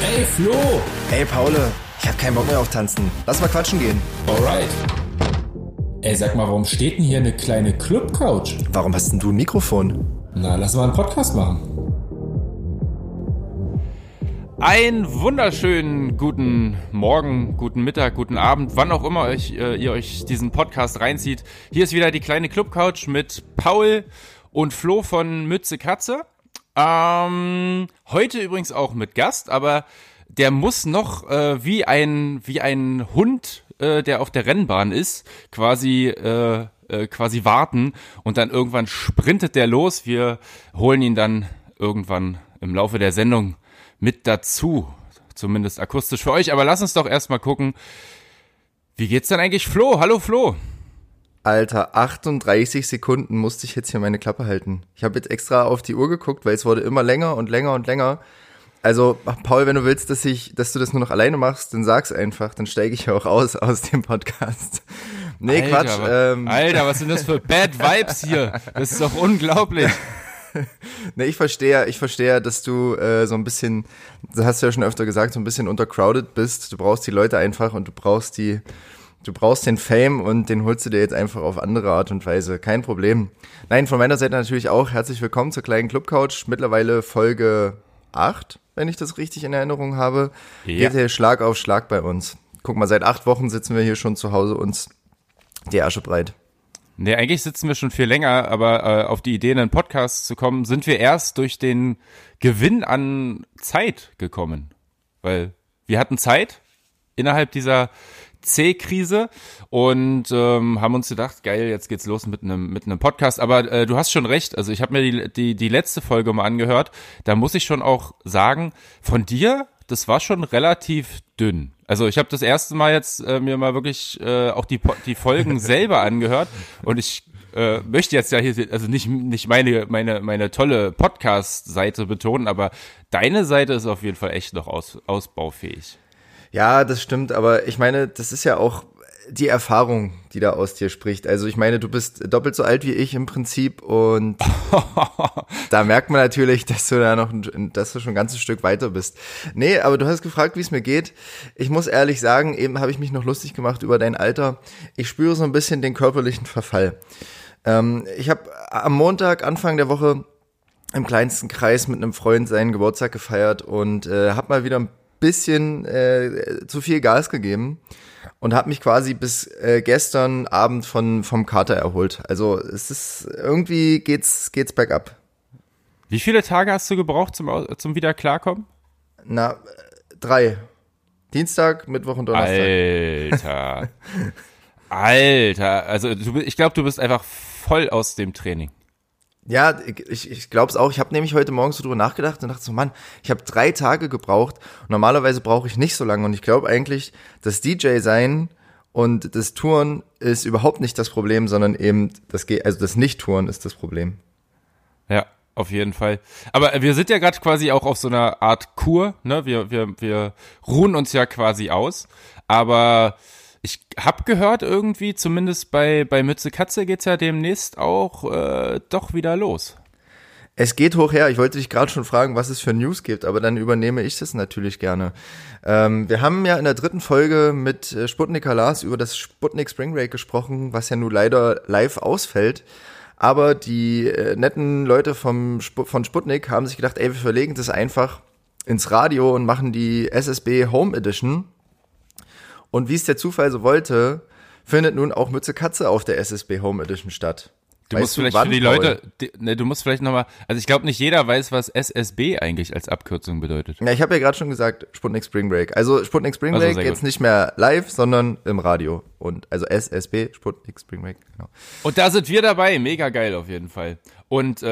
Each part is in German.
Ey, Flo! Ey, Paul, ich hab keinen Bock mehr auf Tanzen. Lass mal quatschen gehen. Alright. Ey, sag mal, warum steht denn hier eine kleine Club-Couch? Warum hast denn du ein Mikrofon? Na, lass mal einen Podcast machen. Einen wunderschönen guten Morgen, guten Mittag, guten Abend, wann auch immer euch, äh, ihr euch diesen Podcast reinzieht. Hier ist wieder die kleine Club-Couch mit Paul und Flo von Mütze Katze. Ähm, heute übrigens auch mit Gast, aber der muss noch äh, wie ein wie ein Hund, äh, der auf der Rennbahn ist, quasi äh, äh, quasi warten und dann irgendwann sprintet der los. Wir holen ihn dann irgendwann im Laufe der Sendung mit dazu, zumindest akustisch für euch. Aber lass uns doch erstmal gucken, wie geht's denn eigentlich Flo? Hallo Flo. Alter, 38 Sekunden musste ich jetzt hier meine Klappe halten. Ich habe jetzt extra auf die Uhr geguckt, weil es wurde immer länger und länger und länger. Also, Paul, wenn du willst, dass ich, dass du das nur noch alleine machst, dann sag's einfach, dann steige ich auch aus aus dem Podcast. Nee, Alter, Quatsch. wa- Ähm, Alter, was sind das für Bad Vibes hier? Das ist doch unglaublich. nee, ich verstehe, ich verstehe, dass du äh, so ein bisschen, das hast du ja schon öfter gesagt, so ein bisschen untercrowded bist. Du brauchst die Leute einfach und du brauchst die, du brauchst den Fame und den holst du dir jetzt einfach auf andere Art und Weise. Kein Problem. Nein, von meiner Seite natürlich auch herzlich willkommen zur kleinen Club Couch. Mittlerweile Folge 8, wenn ich das richtig in Erinnerung habe. Ja. Geht hier Schlag auf Schlag bei uns. Guck mal, seit acht Wochen sitzen wir hier schon zu Hause uns die Asche breit. Nee, eigentlich sitzen wir schon viel länger, aber äh, auf die Idee, in einen Podcast zu kommen, sind wir erst durch den Gewinn an Zeit gekommen. Weil wir hatten Zeit innerhalb dieser C-Krise und ähm, haben uns gedacht, geil, jetzt geht's los mit einem mit einem Podcast. Aber äh, du hast schon recht. Also ich habe mir die, die die letzte Folge mal angehört. Da muss ich schon auch sagen, von dir, das war schon relativ dünn. Also ich habe das erste Mal jetzt äh, mir mal wirklich äh, auch die die Folgen selber angehört und ich äh, möchte jetzt ja hier also nicht nicht meine meine meine tolle Podcast-Seite betonen, aber deine Seite ist auf jeden Fall echt noch aus, ausbaufähig. Ja, das stimmt, aber ich meine, das ist ja auch die Erfahrung, die da aus dir spricht. Also ich meine, du bist doppelt so alt wie ich im Prinzip und da merkt man natürlich, dass du da noch, ein, dass du schon ein ganzes Stück weiter bist. Nee, aber du hast gefragt, wie es mir geht. Ich muss ehrlich sagen, eben habe ich mich noch lustig gemacht über dein Alter. Ich spüre so ein bisschen den körperlichen Verfall. Ähm, ich habe am Montag, Anfang der Woche, im kleinsten Kreis mit einem Freund seinen Geburtstag gefeiert und äh, habe mal wieder ein bisschen äh, zu viel Gas gegeben und habe mich quasi bis äh, gestern Abend von vom Kater erholt. Also es ist irgendwie geht's geht's bergab. Wie viele Tage hast du gebraucht zum zum wieder klarkommen? Na drei. Dienstag, Mittwoch und Donnerstag. Alter. Alter, also du, ich glaube, du bist einfach voll aus dem Training. Ja, ich, ich glaube es auch. Ich habe nämlich heute Morgen so drüber nachgedacht und dachte so, Mann, ich habe drei Tage gebraucht. Normalerweise brauche ich nicht so lange. Und ich glaube eigentlich, das DJ sein und das Touren ist überhaupt nicht das Problem, sondern eben das Ge also das Nicht-Touren ist das Problem. Ja, auf jeden Fall. Aber wir sind ja gerade quasi auch auf so einer Art Kur, ne? Wir, wir, wir ruhen uns ja quasi aus. Aber ich hab gehört irgendwie, zumindest bei, bei Mütze Katze geht's ja demnächst auch äh, doch wieder los. Es geht hoch her. Ich wollte dich gerade schon fragen, was es für News gibt, aber dann übernehme ich das natürlich gerne. Ähm, wir haben ja in der dritten Folge mit äh, Sputnik Lars über das Sputnik Spring Break gesprochen, was ja nun leider live ausfällt. Aber die äh, netten Leute vom Sp von Sputnik haben sich gedacht, ey, wir verlegen das einfach ins Radio und machen die SSB Home Edition. Und wie es der Zufall so wollte, findet nun auch Mütze Katze auf der SSB Home Edition statt. Du Weißt musst vielleicht wann, für die? Leute, die, ne, du musst vielleicht nochmal, also ich glaube nicht jeder weiß, was SSB eigentlich als Abkürzung bedeutet. Ja, ich habe ja gerade schon gesagt, Sputnik Spring Break. Also Sputnik Spring Also, Break sehr jetzt gut. nicht mehr live, sondern im Radio. Und also SSB, Sputnik Spring Break, genau. Und da sind wir dabei, mega geil auf jeden Fall. Und äh,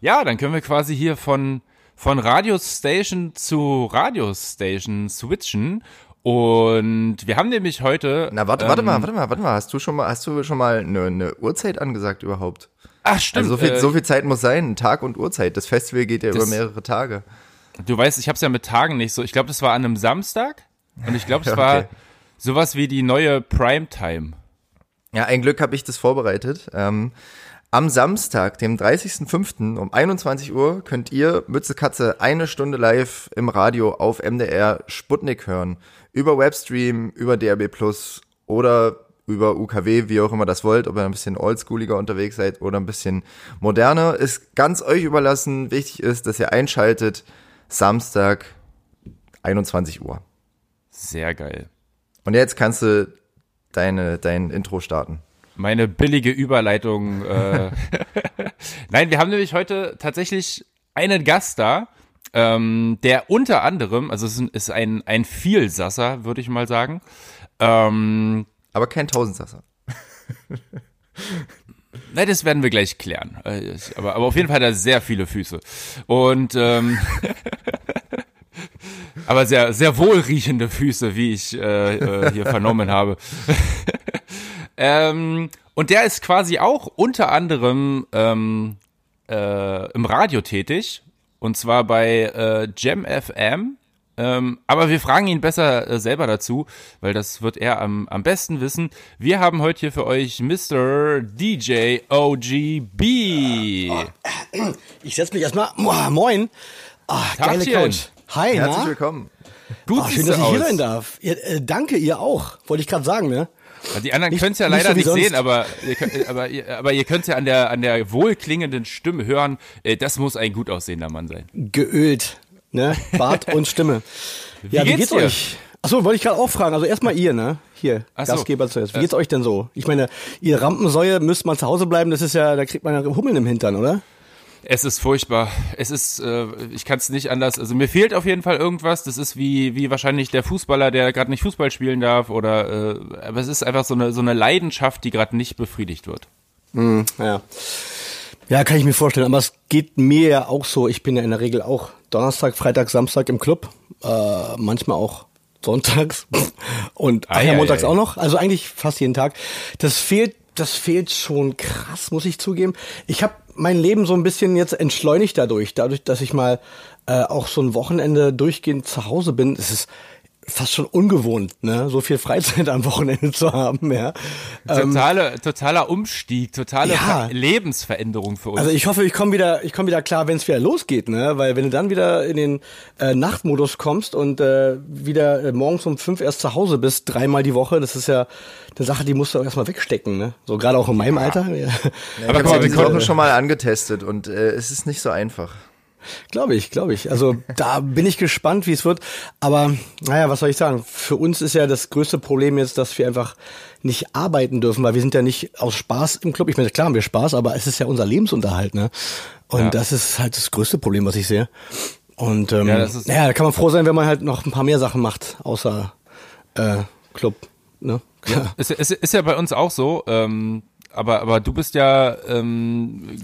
ja, dann können wir quasi hier von, von Radiostation zu Radiostation switchen. Und wir haben nämlich heute. Na, warte, warte ähm, mal, warte mal, warte mal. Hast du schon mal, hast du schon mal eine, eine Uhrzeit angesagt überhaupt? Ach, stimmt. Also so viel, äh, so viel Zeit muss sein, Tag und Uhrzeit. Das Festival geht ja Das- über mehrere Tage. Du weißt, ich hab's ja mit Tagen nicht so. Ich glaube, das war an einem Samstag. Und ich glaube, es war okay. sowas wie die neue Primetime. Ja, ein Glück habe ich das vorbereitet. Ähm, Am Samstag, dem 30.05. um 21 Uhr könnt ihr Mütze Katze eine Stunde live im Radio auf MDR Sputnik hören. Über Webstream, über DRB Plus oder über UKW, wie auch immer das wollt, ob ihr ein bisschen oldschooliger unterwegs seid oder ein bisschen moderner, ist ganz euch überlassen. Wichtig ist, dass ihr einschaltet, Samstag, 21 Uhr. Sehr geil. Und jetzt kannst du deine, dein Intro starten. Meine billige Überleitung. Äh Nein, wir haben nämlich heute tatsächlich einen Gast da, ähm, der unter anderem, also es ist ein, ein Vielsasser, würde ich mal sagen, ähm, aber kein Tausendsasser. Nein, das werden wir gleich klären. Äh, aber, aber auf jeden Fall hat er sehr viele Füße. Und ähm, aber sehr, sehr wohlriechende Füße, wie ich äh, äh hier vernommen habe. ähm, und der ist quasi auch unter anderem ähm, äh, im Radio tätig. Und zwar bei äh, Jam FM ähm, aber wir fragen ihn besser äh, selber dazu, weil das wird er am, am besten wissen. Wir haben heute hier für euch Mr. DJ OGB. Ich setze mich erstmal. Moin. Oh, geile Couch. Hi, Herzlich na? willkommen. Gut, oh, schön, dass ich hier sein darf. Ja, äh, danke, ihr auch. Wollte ich gerade sagen, ne? Die anderen können es ja leider nicht, so nicht sehen, aber ihr, könnt, äh, aber, ihr, aber ihr könnt es ja an der, an der wohlklingenden Stimme hören. Äh, das muss ein gut aussehender Mann sein. Geölt ne? Bart und Stimme. Wie ja, wie geht's, geht's euch? Achso, wollte ich gerade auch fragen. Also erstmal ihr, ne? Hier, Ach Gastgeber so. zuerst. Wie geht's euch denn so? Ich meine, ihr Rampensäue müsst mal zu Hause bleiben, das ist ja, da kriegt man ja Hummeln im Hintern, oder? Es ist furchtbar. Es ist, äh, ich kann es nicht anders. Also mir fehlt auf jeden Fall irgendwas. Das ist wie wie wahrscheinlich der Fußballer, der gerade nicht Fußball spielen darf, oder. Äh, aber es ist einfach so eine so eine Leidenschaft, die gerade nicht befriedigt wird. Mm, ja. Ja, kann ich mir vorstellen. Aber es geht mir ja auch so. Ich bin ja in der Regel auch Donnerstag, Freitag, Samstag im Club. Äh, manchmal auch sonntags und ach ja, montags auch noch. Also eigentlich fast jeden Tag. Das fehlt, das fehlt schon krass, muss ich zugeben. Ich habe mein Leben so ein bisschen jetzt entschleunigt dadurch, dadurch, dass ich mal äh, auch so ein Wochenende durchgehend zu Hause bin. Es ist fast schon ungewohnt, ne? so viel Freizeit am Wochenende zu haben. Ja. Ähm, Totale, ähm, totaler Umstieg, totale ja. Lebensveränderung für uns. Also ich hoffe, ich komme wieder, ich komme wieder klar, wenn es wieder losgeht, ne? Weil wenn du dann wieder in den äh, Nachtmodus kommst und äh, wieder äh, morgens um fünf erst zu Hause bist, dreimal die Woche, das ist ja eine Sache, die musst du auch erstmal wegstecken, ne? So gerade auch in meinem ja. Alter. Ja. Ja, Aber ich habe die Woche schon mal angetestet und äh, es ist nicht so einfach. Glaube ich, glaube ich. Also da bin ich gespannt, wie es wird. Aber naja, was soll ich sagen? Für uns ist ja das größte Problem jetzt, dass wir einfach nicht arbeiten dürfen, weil wir sind ja nicht aus Spaß im Club. Ich meine, klar haben wir Spaß, aber es ist ja unser Lebensunterhalt, ne? Und ja. das ist halt das größte Problem, was ich sehe. Und ähm, ja, ja, da kann man froh sein, wenn man halt noch ein paar mehr Sachen macht, außer äh, Club. Ne? Ja, es, es ist ja bei uns auch so. Ähm, aber, aber du bist ja ähm,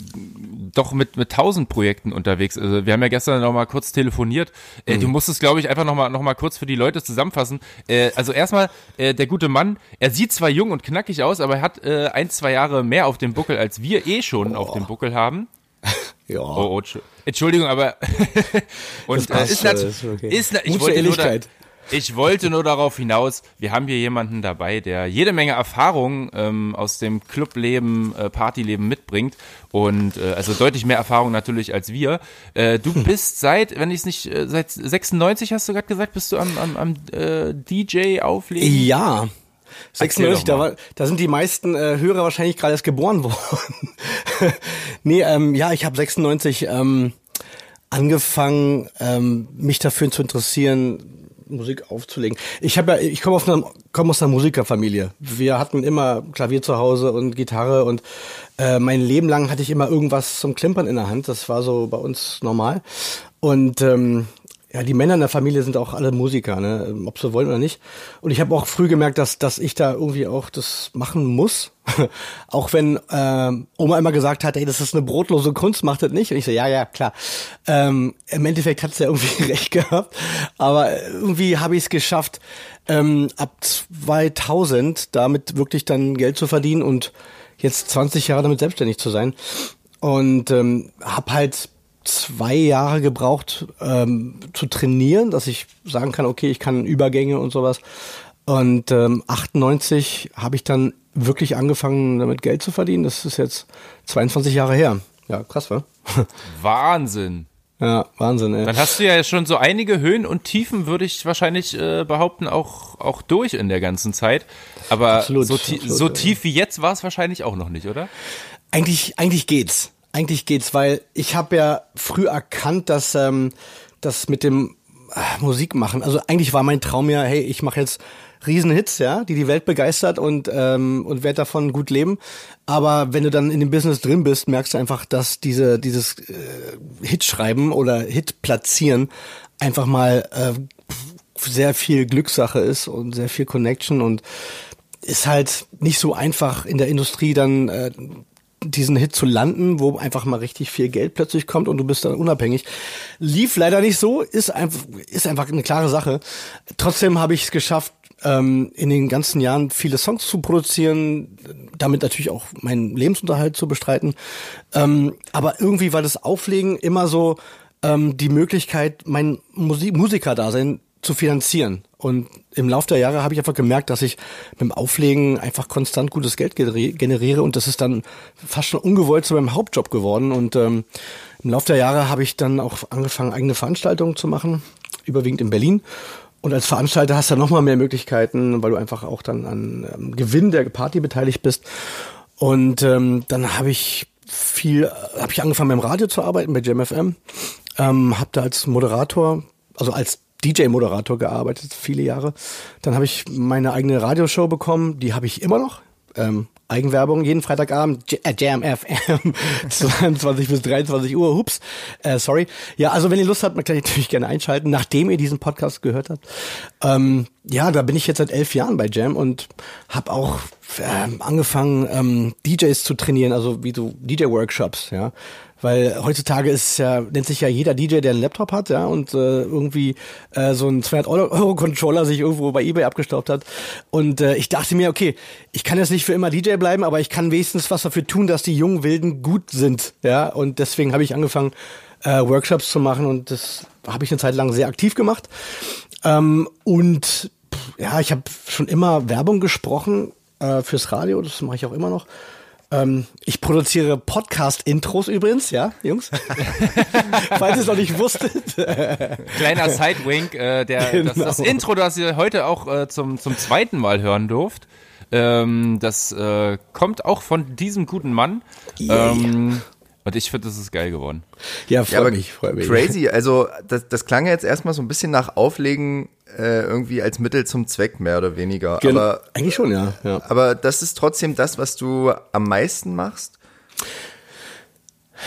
doch mit mit tausend Projekten unterwegs. Also wir haben ja gestern noch mal kurz telefoniert. Äh, mhm. Du musstest, glaube ich, einfach noch mal noch mal kurz für die Leute zusammenfassen. Äh, also erstmal äh, der gute Mann. Er sieht zwar jung und knackig aus, aber er hat äh, ein zwei Jahre mehr auf dem Buckel als wir eh schon oh. auf dem Buckel haben. Ja. Oh, oh, Entschuldigung, aber und das äh, ist, natürlich, okay. ist ich wollte nur da, ich wollte nur darauf hinaus, wir haben hier jemanden dabei, der jede Menge Erfahrung ähm, aus dem Clubleben, äh, Partyleben mitbringt und äh, also deutlich mehr Erfahrung natürlich als wir. Äh, du hm. bist seit, wenn ich es nicht, äh, seit 96 hast du gerade gesagt, bist du am, am, am äh, DJ auflegen? Ja. 96, da, war, da sind die meisten äh, Hörer wahrscheinlich gerade erst geboren worden. nee, ähm, ja, ich habe 96 ähm, angefangen, ähm, mich dafür zu interessieren, Musik aufzulegen. Ich habe ja, ich komme aus einer, komme aus einer Musikerfamilie. Wir hatten immer Klavier zu Hause und Gitarre und äh, mein Leben lang hatte ich immer irgendwas zum Klimpern in der Hand. Das war so bei uns normal. Und ähm, ja, die Männer in der Familie sind auch alle Musiker, ne? ob sie wollen oder nicht. Und ich habe auch früh gemerkt, dass, dass ich da irgendwie auch das machen muss. auch wenn äh, Oma immer gesagt hat, ey, das ist eine brotlose Kunst, macht das nicht. Und ich so, ja, ja, klar. Ähm, Im Endeffekt hat es ja irgendwie recht gehabt. Aber irgendwie habe ich es geschafft, ähm, ab 2000 damit wirklich dann Geld zu verdienen und jetzt 20 Jahre damit selbstständig zu sein. Und ähm, habe halt zwei Jahre gebraucht ähm, zu trainieren, dass ich sagen kann, okay, ich kann Übergänge und sowas. Und ähm, 98 habe ich dann wirklich angefangen, damit Geld zu verdienen. Das ist jetzt 22 Jahre her. Ja, krass, wa? Wahnsinn. Ja, Wahnsinn, ey. Dann hast du ja schon so einige Höhen und Tiefen, würde ich wahrscheinlich äh, behaupten, auch, auch durch in der ganzen Zeit. Aber absolut, so, absolut, so tief wie jetzt war es wahrscheinlich auch noch nicht, oder? Eigentlich, eigentlich geht's. Eigentlich geht's, weil ich habe ja früh erkannt, dass ähm, das mit dem äh, Musik machen, also eigentlich war mein Traum ja, hey, ich mache jetzt Riesenhits, ja, die die Welt begeistert und ähm, und werde davon gut leben. Aber wenn du dann in dem Business drin bist, merkst du einfach, dass diese dieses äh, Hit schreiben oder Hit platzieren einfach mal äh, sehr viel Glückssache ist und sehr viel Connection und ist halt nicht so einfach in der Industrie dann äh, diesen Hit zu landen, wo einfach mal richtig viel Geld plötzlich kommt und du bist dann unabhängig. Lief leider nicht so, ist einfach, ist einfach eine klare Sache. Trotzdem habe ich es geschafft, ähm, in den ganzen Jahren viele Songs zu produzieren, damit natürlich auch meinen Lebensunterhalt zu bestreiten. Ähm, aber irgendwie war das Auflegen immer so ähm, die Möglichkeit, mein Musik Musikerdasein zu finanzieren. Und im Laufe der Jahre habe ich einfach gemerkt, dass ich mit dem Auflegen einfach konstant gutes Geld generiere und das ist dann fast schon ungewollt zu meinem Hauptjob geworden. Und ähm, im Laufe der Jahre habe ich dann auch angefangen, eigene Veranstaltungen zu machen, überwiegend in Berlin. Und als Veranstalter hast du noch mal mehr Möglichkeiten, weil du einfach auch dann an ähm, Gewinn der Party beteiligt bist. Und ähm, dann habe ich viel, habe ich angefangen beim Radio zu arbeiten bei JamFM, ähm, habe da als Moderator, also als DJ-Moderator gearbeitet, viele Jahre. Dann habe ich meine eigene Radioshow bekommen, die habe ich immer noch. Ähm, Eigenwerbung jeden Freitagabend, äh, Jam FM, 22 bis 23 Uhr, hups, äh, sorry. Ja, also wenn ihr Lust habt, man kann natürlich gerne einschalten, nachdem ihr diesen Podcast gehört habt. Ähm, ja, da bin ich jetzt seit elf Jahren bei Jam und habe auch äh, angefangen, ähm, DJs zu trainieren, also wie so DJ-Workshops, ja. Weil heutzutage ist ja, nennt sich ja jeder DJ, der einen Laptop hat, ja, und äh, irgendwie äh, so ein 200 Euro Controller sich irgendwo bei eBay abgestaubt hat. Und äh, ich dachte mir, okay, ich kann jetzt nicht für immer DJ bleiben, aber ich kann wenigstens was dafür tun, dass die jungen Wilden gut sind, ja. Und deswegen habe ich angefangen, äh, Workshops zu machen und das habe ich eine Zeit lang sehr aktiv gemacht. Ähm, und ja, ich habe schon immer Werbung gesprochen äh, fürs Radio, das mache ich auch immer noch. Ähm, ich produziere Podcast-Intros übrigens, ja, Jungs? Falls ihr es noch nicht wusstet. Kleiner Sidewink, äh, der, genau. das, das, Intro, das ihr heute auch äh, zum, zum zweiten Mal hören durft, ähm, das äh, kommt auch von diesem guten Mann. Yeah. Ähm, und ich finde, das ist geil geworden. Ja, freue ja, mich, freue mich. Crazy, also das, das klang ja jetzt erstmal so ein bisschen nach Auflegen äh, irgendwie als Mittel zum Zweck, mehr oder weniger. Gen aber, eigentlich schon, ja, ja. Aber das ist trotzdem das, was du am meisten machst?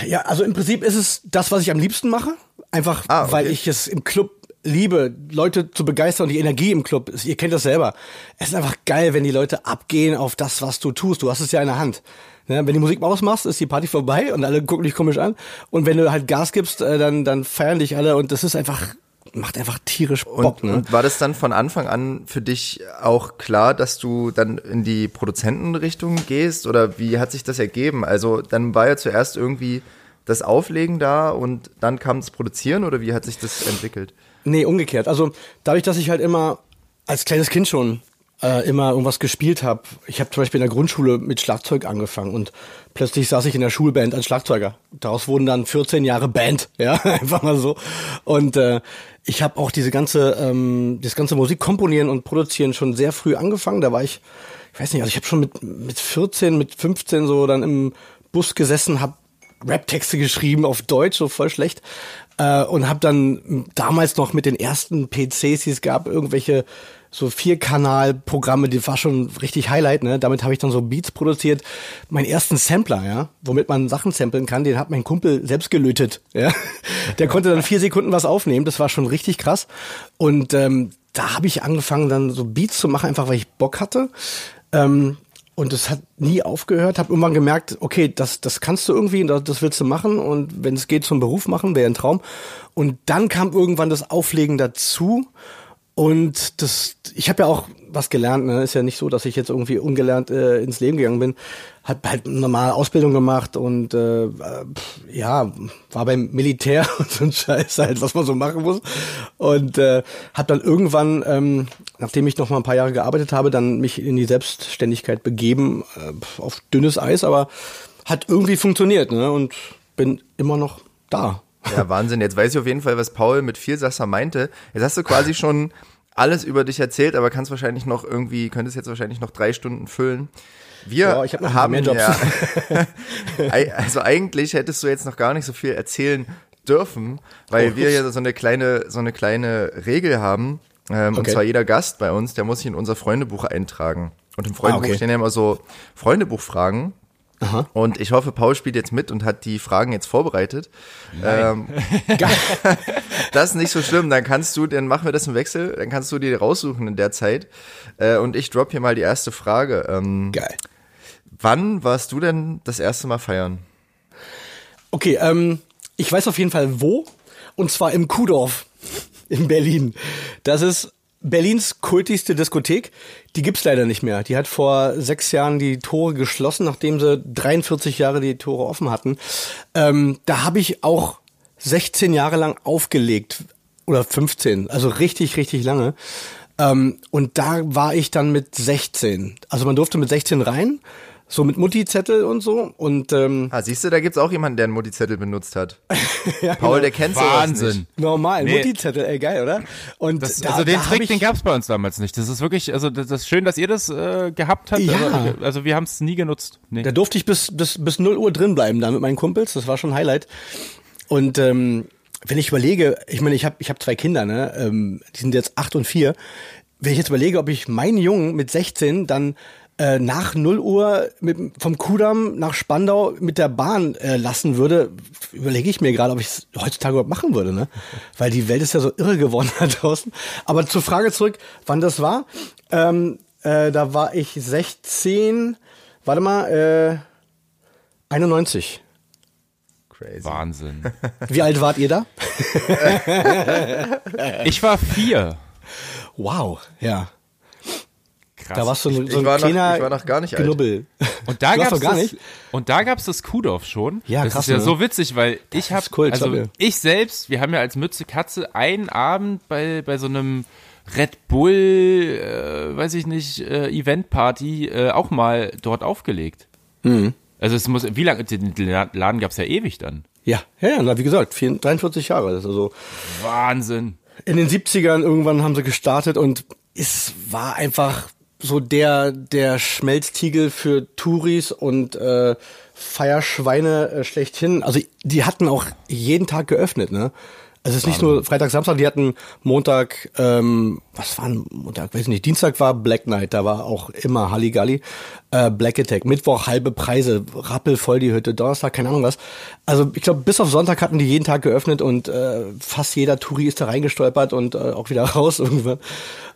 Ja, also im Prinzip ist es das, was ich am liebsten mache. Einfach, ah, okay. weil ich es im Club liebe, Leute zu begeistern und die Energie im Club. Ihr kennt das selber. Es ist einfach geil, wenn die Leute abgehen auf das, was du tust. Du hast es ja in der Hand. Ja, wenn die Musik ausmachst, ist die Party vorbei und alle gucken dich komisch an. Und wenn du halt Gas gibst, äh, dann, dann feiern dich alle und das ist einfach macht einfach tierisch Bock. Und, ne? und war das dann von Anfang an für dich auch klar, dass du dann in die Produzentenrichtung gehst oder wie hat sich das ergeben? Also dann war ja zuerst irgendwie das Auflegen da und dann kam das Produzieren oder wie hat sich das entwickelt? Nee, umgekehrt. Also dadurch, dass ich halt immer als kleines Kind schon äh, immer irgendwas gespielt habe. Ich habe zum Beispiel in der Grundschule mit Schlagzeug angefangen und plötzlich saß ich in der Schulband als Schlagzeuger. Daraus wurden dann 14 Jahre Band, ja, einfach mal so. Und äh, ich habe auch diese ganze, ähm, das ganze Musik komponieren und produzieren schon sehr früh angefangen. Da war ich, ich weiß nicht, also ich habe schon mit mit 14, mit 15 so dann im Bus gesessen, habe Rap-Texte geschrieben auf Deutsch, so voll schlecht. Äh, und habe dann damals noch mit den ersten PCs, die es gab, irgendwelche so Vierkanal-Programme, die war schon richtig Highlight, ne? Damit habe ich dann so Beats produziert. Meinen ersten Sampler, ja, womit man Sachen samplen kann, den hat mein Kumpel selbst gelötet, ja. Der konnte dann vier Sekunden was aufnehmen, das war schon richtig krass. Und ähm, da habe ich angefangen, dann so Beats zu machen, einfach weil ich Bock hatte. Ähm, und es hat nie aufgehört. Habe irgendwann gemerkt, okay, das, das kannst du irgendwie, das, das willst du machen. Und wenn es geht, zum Beruf machen, wäre ein Traum. Und dann kam irgendwann das Auflegen dazu. Und das, ich habe ja auch was gelernt. Ne? Ist ja nicht so, dass ich jetzt irgendwie ungelernt äh, ins Leben gegangen bin. Hab halt normale Ausbildung gemacht und äh, ja, war beim Militär und so ein Scheiß halt, was man so machen muss. Und äh, habe dann irgendwann, ähm, nachdem ich noch mal ein paar Jahre gearbeitet habe, dann mich in die Selbstständigkeit begeben, äh, auf dünnes Eis, aber hat irgendwie funktioniert, ne? Und bin immer noch da. Ja, Wahnsinn. Jetzt weiß ich auf jeden Fall, was Paul mit Vielsasser meinte. Jetzt hast du quasi schon alles über dich erzählt, aber kannst wahrscheinlich noch irgendwie, könntest jetzt wahrscheinlich noch drei Stunden füllen. Wir Ja, ich hab noch haben mehr Jobs. ja, also eigentlich hättest du jetzt noch gar nicht so viel erzählen dürfen, weil Oh, wir ja so eine kleine, so eine kleine Regel haben. Ähm, Und Okay. zwar jeder Gast bei uns, der muss sich in unser Freundebuch eintragen. Und im Freundebuch Ah, okay. stehen ja immer so Freundebuchfragen. Aha. Und ich hoffe, Paul spielt jetzt mit und hat die Fragen jetzt vorbereitet. Ähm, das ist nicht so schlimm. Dann kannst du, dann machen wir das im Wechsel. Dann kannst du dir raussuchen in der Zeit. Äh, und ich drop hier mal die erste Frage. Ähm, Geil. wann warst du denn das erste Mal feiern? Okay, ähm, ich weiß auf jeden Fall wo. Und zwar im Kuhdorf in Berlin. Das ist Berlins kultigste Diskothek. Die gibt's leider nicht mehr. Die hat vor sechs Jahren die Tore geschlossen, nachdem sie 43 Jahre die Tore offen hatten. Ähm, da habe ich auch 16 Jahre lang aufgelegt. Oder 15. Also richtig, richtig lange. Ähm, und da war ich dann mit 16. Also man durfte mit 16 rein. So mit Mutti-Zettel und so. Und ähm, Ah, siehst du, da gibt's auch jemanden, der einen Mutti-Zettel benutzt hat. ja, Paul, genau. der kennt sowas Wahnsinn. nicht. Normal, Nee. Mutti-Zettel, ey, geil, oder? Und Das, da, also den Trick, den gab's bei uns damals nicht. Das ist wirklich, also das ist schön, dass ihr das äh, gehabt habt. Ja. Aber, also wir haben es nie genutzt. Nee. Da durfte ich bis, bis, bis 0 Uhr drin bleiben da mit meinen Kumpels. Das war schon ein Highlight. Und ähm, wenn ich überlege, ich meine, ich habe ich hab zwei Kinder, ne? Ähm, die sind jetzt acht und vier. Wenn ich jetzt überlege, ob ich meinen Jungen mit 16 dann äh, nach 0 Uhr mit, vom Kudamm nach Spandau mit der Bahn äh, lassen würde, überlege ich mir gerade, ob ich es heutzutage überhaupt machen würde, ne? Weil die Welt ist ja so irre geworden da draußen. Aber zur Frage zurück, wann das war. Ähm, äh, da war ich 16, warte mal, äh, 91. Crazy. Wahnsinn. Wie alt wart ihr da? Ich war vier. Wow, ja. Krass. Da warst du so ein, Ich so ein war noch- kleiner ich war noch gar nicht alt. Knubbel. Und da das, nicht? Und da gab's das Kuhdorf schon. Ja, das krass, ist ja ne? so witzig, weil ich habe Kult, also mir. ich selbst, wir haben ja als Mütze Katze einen Abend bei bei so einem Red Bull, äh, weiß ich nicht, äh, Eventparty äh, auch mal dort aufgelegt. Mhm. Also es muss, wie lange, den Laden gab's ja ewig dann. Ja, ja, ja, na, wie gesagt, 4, 43 Jahre. Das ist also Wahnsinn. in den 70ern irgendwann haben sie gestartet und es war einfach so der, der Schmelztiegel für Touris und äh, Feierschweine äh, schlechthin. Also die hatten auch jeden Tag geöffnet, ne? Also es ist nicht nur Freitag, Samstag, die hatten Montag, ähm, was war denn Montag, weiß ich nicht, Dienstag war Black Night, da war auch immer Halligalli, äh, Black Attack, Mittwoch halbe Preise, rappelvoll die Hütte, Donnerstag, keine Ahnung was. Also ich glaube, bis auf Sonntag hatten die jeden Tag geöffnet und äh, fast jeder Touri ist da reingestolpert und äh, auch wieder raus irgendwann.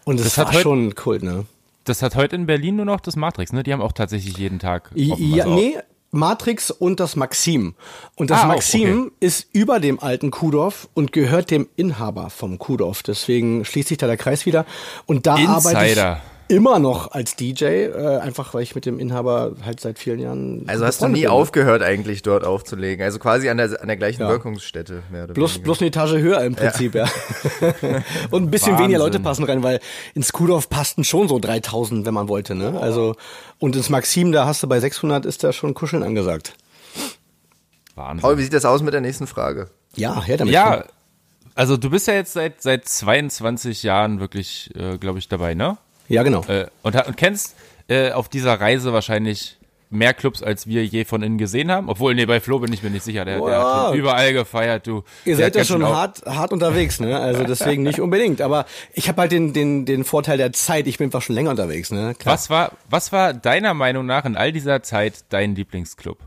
Und es Das hat war schon Kult, ne? Das hat heute in Berlin nur noch das Matrix, ne? Die haben auch tatsächlich jeden Tag. Ja, also nee, Matrix und das Maxim. Und das Ah, auch, Maxim okay. ist über dem alten Kuhdorf und gehört dem Inhaber vom Kuhdorf. Deswegen schließt sich da der Kreis wieder. Und da arbeite Insider. ich immer noch als DJ, äh, einfach weil ich mit dem Inhaber halt seit vielen Jahren. Also hast du nie bin. aufgehört eigentlich dort aufzulegen. Also quasi an der, an der gleichen Ja. Wirkungsstätte mehr oder Bloß, weniger. bloß eine Etage höher im Prinzip, ja. und ein bisschen Wahnsinn. weniger Leute passen rein, weil ins Kuhdorf passten schon so 3000, wenn man wollte, ne? Also, und ins Maxim, da hast du bei 600 ist da schon Kuscheln angesagt. Wahnsinn. Paul, wie sieht das aus mit der nächsten Frage? Ja, her damit. Ja, also du bist ja jetzt seit seit 22 Jahren wirklich, äh, glaube ich, dabei, ne? Ja, genau. Äh, und, und kennst äh, auf dieser Reise wahrscheinlich mehr Clubs, als wir je von innen gesehen haben. Obwohl, nee, bei Flo bin ich mir nicht sicher. Der, der hat schon überall gefeiert, du. Ihr seid ja schon hart, hart unterwegs, ne? Also deswegen nicht unbedingt. Aber ich habe halt den, den, den Vorteil der Zeit. Ich bin einfach schon länger unterwegs, ne? Klar. Was war, was war deiner Meinung nach in all dieser Zeit dein Lieblingsclub?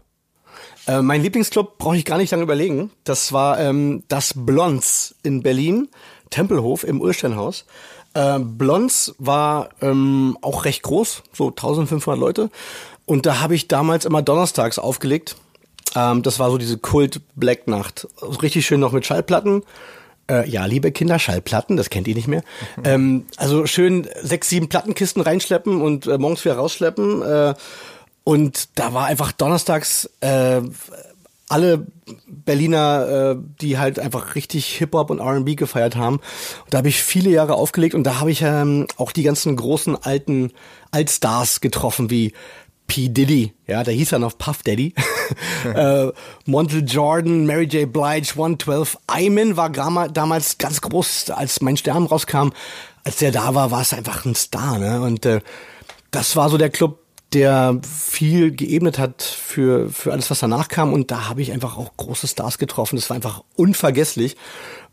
Äh, mein Lieblingsclub brauche ich gar nicht lange überlegen. Das war ähm, das Blons in Berlin, Tempelhof im Ursteinhaus. Äh, Blons war ähm, auch recht groß, so 1500 Leute. Und da habe ich damals immer donnerstags aufgelegt. Ähm, das war so diese Kult-Black-Nacht. Richtig schön noch mit Schallplatten. Äh, ja, liebe Kinder, Schallplatten, das kennt ihr nicht mehr. ähm, also schön sechs, sieben Plattenkisten reinschleppen und äh, morgens wieder rausschleppen. Äh, und da war einfach donnerstags äh, alle Berliner, äh, die halt einfach richtig Hip-Hop und R&B gefeiert haben. Und da habe ich viele Jahre aufgelegt und da habe ich ähm, auch die ganzen großen alten Altstars getroffen, wie P. Diddy, ja, der hieß ja noch Puff Daddy, äh, Montel Jordan, Mary J. Blige, 112, Iman war damals ganz groß, als mein Stern rauskam. Als der da war, war es einfach ein Star, ne? Und äh, das war so der Club, der viel geebnet hat für, für alles, was danach kam. Und da habe ich einfach auch große Stars getroffen. Das war einfach unvergesslich.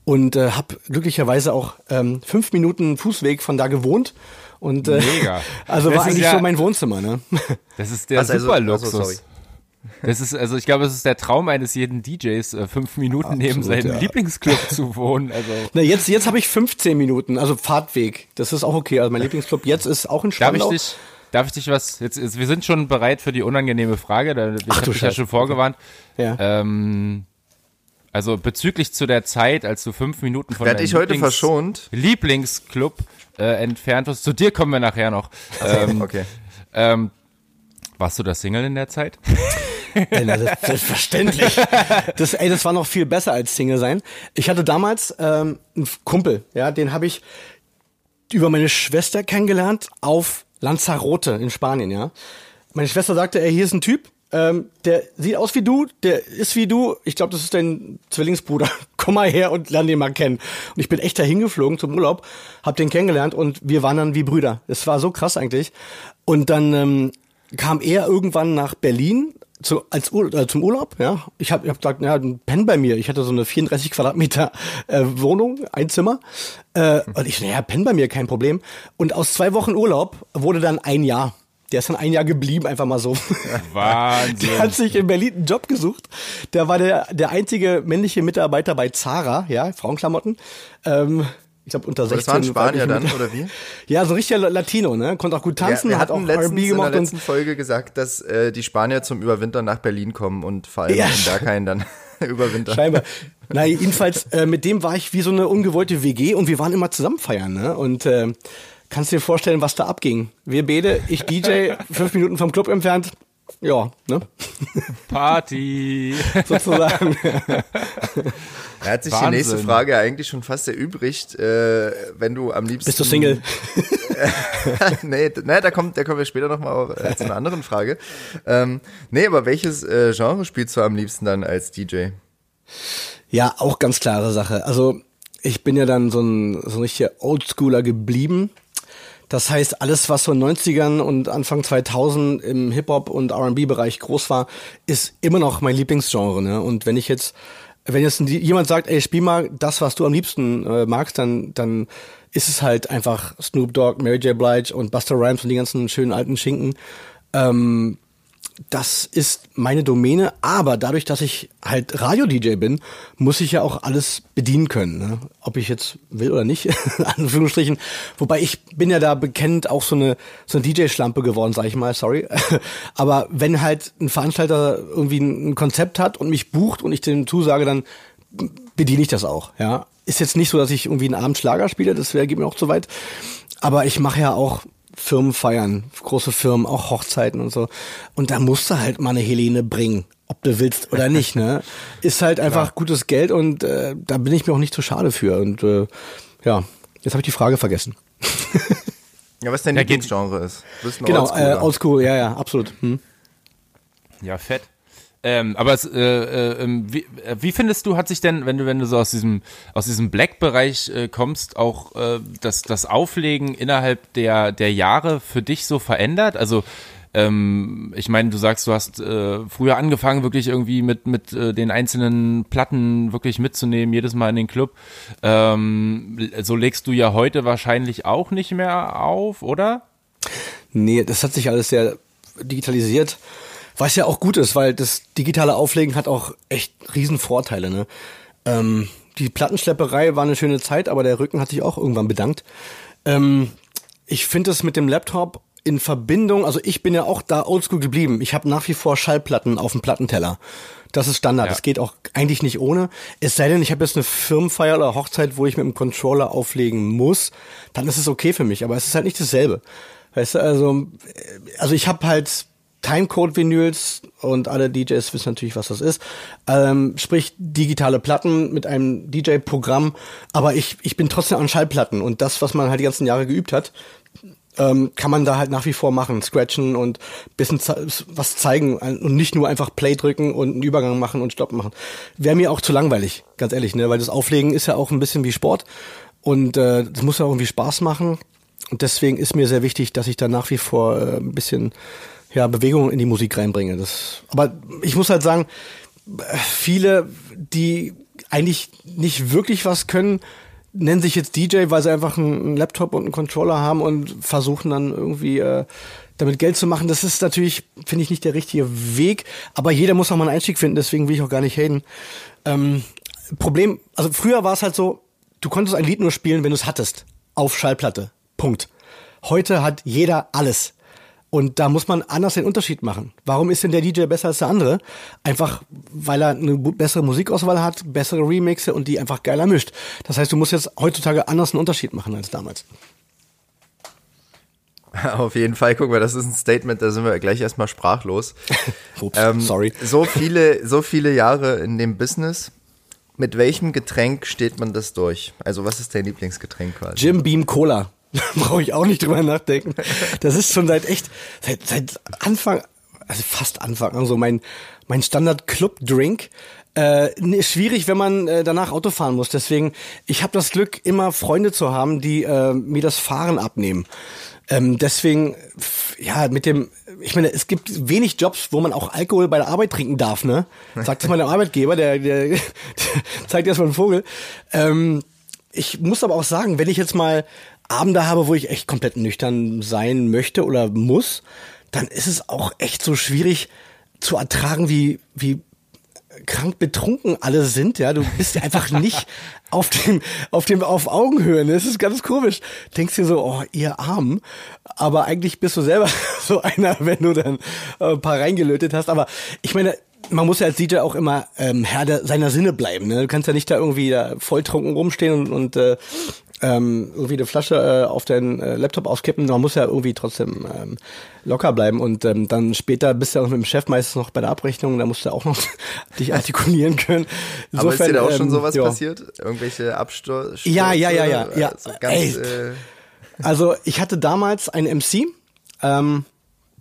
Und äh, habe glücklicherweise auch ähm, fünf Minuten Fußweg von da gewohnt. Und, äh, Mega. Also das war eigentlich ja, so mein Wohnzimmer, ne? Das ist der also, super Luxus. Also, das ist, also ich glaube, es ist der Traum eines jeden DJs, äh, fünf Minuten Absolut, neben seinem ja. Lieblingsclub zu wohnen. Also. Na, jetzt jetzt habe ich 15 Minuten, also Fahrtweg. Das ist auch okay. Also mein Lieblingsclub jetzt ist auch in Spandau. Darf ich dich, darf ich dich was, jetzt, jetzt, wir sind schon bereit für die unangenehme Frage, da, ich habe dich ja schon vorgewarnt. Ja. Ähm, also bezüglich zu der Zeit, als du fünf Minuten von deinem ich heute Lieblings verschont? Lieblingsclub äh, entfernt warst, zu dir kommen wir nachher noch. Ähm, okay. Ähm, warst du da Single in der Zeit? Ey, na, das, selbstverständlich. Das, ey, das war noch viel besser als Single sein. Ich hatte damals ähm, einen Kumpel, ja, den habe ich über meine Schwester kennengelernt auf Lanzarote in Spanien, ja. Meine Schwester sagte, ey, hier ist ein Typ, ähm, der sieht aus wie du, der ist wie du. Ich glaube, das ist dein Zwillingsbruder. Komm mal her und lern den mal kennen. Und ich bin echt dahin geflogen zum Urlaub, hab den kennengelernt und wir waren dann wie Brüder. Es war so krass eigentlich. Und dann ähm, kam er irgendwann nach Berlin zu, als Ur äh, zum Urlaub, ja. Ich habe ich hab gesagt, ja, ein Pen bei mir. Ich hatte so eine 34 Quadratmeter äh, Wohnung, ein Zimmer. Äh, und ich, naja, Pen bei mir, kein Problem. Und aus zwei Wochen Urlaub wurde dann ein Jahr. Der ist dann ein Jahr geblieben, einfach mal so. Wahnsinn. Der hat sich in Berlin einen Job gesucht. Der war der, der einzige männliche Mitarbeiter bei Zara, ja, Frauenklamotten. Ähm, ich glaube unter 16. Das war ein Spanier dann, oder wie? Ja, so richtiger Latino, ne? Konnte auch gut tanzen, ja, hat auch R&B gemacht. in der letzten Folge gesagt, dass äh, die Spanier zum Überwintern nach Berlin kommen und vor allem ja. in Berghain dann überwintern. Scheinbar. Na, jedenfalls, äh, mit dem war ich wie so eine ungewollte WG und wir waren immer zusammen feiern, ne? Und äh, kannst dir vorstellen, was da abging. Wir beide, ich DJ, fünf Minuten vom Club entfernt, ja, ne? Party. Sozusagen. Er hat sich Wahnsinn. die nächste Frage eigentlich schon fast erübrigt, äh, wenn du am liebsten. Bist du Single? nee, nee, da kommt, da kommen wir später nochmal äh, zu einer anderen Frage. Ähm, nee, aber welches äh, Genre spielst du am liebsten dann als DJ? Ja, auch ganz klare Sache. Also ich bin ja dann so ein, so ein richtiger Oldschooler geblieben. Das heißt, alles, was so in 90ern und Anfang 2000 im Hip-Hop und R&B-Bereich groß war, ist immer noch mein Lieblingsgenre. Ne? Und wenn ich jetzt, wenn jetzt jemand sagt, ey, spiel mal das, was du am liebsten äh, magst, dann, dann ist es halt einfach Snoop Dogg, Mary J. Blige und Buster Rhymes und die ganzen schönen alten Schinken. Ähm, das ist meine Domäne, aber dadurch, dass ich halt Radio-DJ bin, muss ich ja auch alles bedienen können. Ne? Ob ich jetzt will oder nicht, Anführungsstrichen. Wobei ich bin ja da bekannt auch so eine, so eine DJ-Schlampe geworden, sag ich mal, sorry. aber wenn halt ein Veranstalter irgendwie ein Konzept hat und mich bucht und ich dem zusage, dann bediene ich das auch, ja. Ist jetzt nicht so, dass ich irgendwie einen Abend Schlager spiele, das wäre mir auch zu weit. Aber ich mache ja auch Firmen feiern, große Firmen, auch Hochzeiten und so. Und da musst du halt mal eine Helene bringen, ob du willst oder nicht, ne? Ist halt einfach Klar. gutes Geld und äh, da bin ich mir auch nicht zu schade für. Und äh, ja, jetzt habe ich die Frage vergessen. ja, was dein ja, Lieblingsgenre ist. Genau, Oldschool, äh, Oldschool, ja, ja, absolut. Hm. Ja, fett. Ähm, aber es, äh, äh, ähm, wie, äh, wie findest du, hat sich denn, wenn du, wenn du so aus diesem, aus diesem Black-Bereich äh, kommst, auch äh, das, das Auflegen innerhalb der, der Jahre für dich so verändert? Also ähm, ich meine, du sagst, du hast äh, früher angefangen, wirklich irgendwie mit, mit den einzelnen Platten wirklich mitzunehmen, jedes Mal in den Club. Ähm, so legst du ja heute wahrscheinlich auch nicht mehr auf, oder? Nee, das hat sich alles sehr digitalisiert. Was ja auch gut ist, weil das digitale Auflegen hat auch echt riesen Vorteile. Ne? Ähm, die Plattenschlepperei war eine schöne Zeit, aber der Rücken hat sich auch irgendwann bedankt. Ähm, ich finde es mit dem Laptop in Verbindung, also ich bin ja auch da oldschool geblieben. Ich habe nach wie vor Schallplatten auf dem Plattenteller. Das ist Standard. Ja. Das geht auch eigentlich nicht ohne. Es sei denn, ich habe jetzt eine Firmenfeier oder Hochzeit, wo ich mit dem Controller auflegen muss, dann ist es okay für mich. Aber es ist halt nicht dasselbe. Weißt du, also, also ich habe halt Timecode-Vinyls und alle DJs wissen natürlich, was das ist. Ähm, sprich digitale Platten mit einem DJ-Programm, aber ich, ich bin trotzdem an Schallplatten und das, was man halt die ganzen Jahre geübt hat, ähm, kann man da halt nach wie vor machen, scratchen und bisschen was zeigen und nicht nur einfach Play drücken und einen Übergang machen und Stopp machen. Wäre mir auch zu langweilig, ganz ehrlich, ne? Weil das Auflegen ist ja auch ein bisschen wie Sport und äh, das muss ja auch irgendwie Spaß machen. Und deswegen ist mir sehr wichtig, dass ich da nach wie vor äh, ein bisschen ja, Bewegung in die Musik reinbringe. Das, aber ich muss halt sagen, viele, die eigentlich nicht wirklich was können, nennen sich jetzt DJ, weil sie einfach einen Laptop und einen Controller haben und versuchen dann irgendwie äh, damit Geld zu machen. Das ist natürlich, finde ich, nicht der richtige Weg. Aber jeder muss auch mal einen Einstieg finden, deswegen will ich auch gar nicht haten. Ähm, Problem, also früher war es halt so, du konntest ein Lied nur spielen, wenn du es hattest. Auf Schallplatte. Punkt. Heute hat jeder alles. Und da muss man anders den Unterschied machen. Warum ist denn der DJ besser als der andere? Einfach, weil er eine bessere Musikauswahl hat, bessere Remixe und die einfach geiler mischt. Das heißt, du musst jetzt heutzutage anders einen Unterschied machen als damals. Auf jeden Fall, guck mal, das ist ein Statement, da sind wir gleich erstmal sprachlos. Ups, ähm, sorry. So viele, so viele Jahre in dem Business. Mit welchem Getränk steht man das durch? Also, was ist dein Lieblingsgetränk quasi? Jim Beam Cola. Brauche ich auch nicht drüber nachdenken. Das ist schon seit echt, seit, seit Anfang, also fast Anfang, also mein, mein Standard-Club-Drink. Äh, schwierig, wenn man äh, danach Auto fahren muss. Deswegen, ich habe das Glück, immer Freunde zu haben, die äh, mir das Fahren abnehmen. Ähm, deswegen, ja, mit dem, ich meine, es gibt wenig Jobs, wo man auch Alkohol bei der Arbeit trinken darf, ne? Sagt das mal der Arbeitgeber, der, der, der zeigt erstmal einen Vogel. Ähm, ich muss aber auch sagen, wenn ich jetzt mal Abende habe, wo ich echt komplett nüchtern sein möchte oder muss, dann ist es auch echt so schwierig zu ertragen, wie, wie krank betrunken alle sind, ja. Du bist einfach nicht auf dem, auf dem, auf Augenhöhe. Ne? Das ist ganz komisch. Denkst dir so, oh, ihr Arm. Aber eigentlich bist du selber so einer, wenn du dann ein paar reingelötet hast. Aber ich meine, man muss ja als DJ auch immer ähm, Herr der, seiner Sinne bleiben. Ne? Du kannst ja nicht da irgendwie da volltrunken rumstehen und, und äh, ähm, irgendwie eine Flasche äh, auf deinen äh, Laptop auskippen. Man muss ja irgendwie trotzdem ähm, locker bleiben und ähm, dann später bist du ja auch mit dem Chef meistens noch bei der Abrechnung, da musst du auch noch dich artikulieren können. Insofern, Aber ist dir da auch schon ähm, sowas ja. passiert? Irgendwelche Abstürze? Ja, ja, ja, ja, ja. Also, ganz, äh also ich hatte damals einen MC, ähm,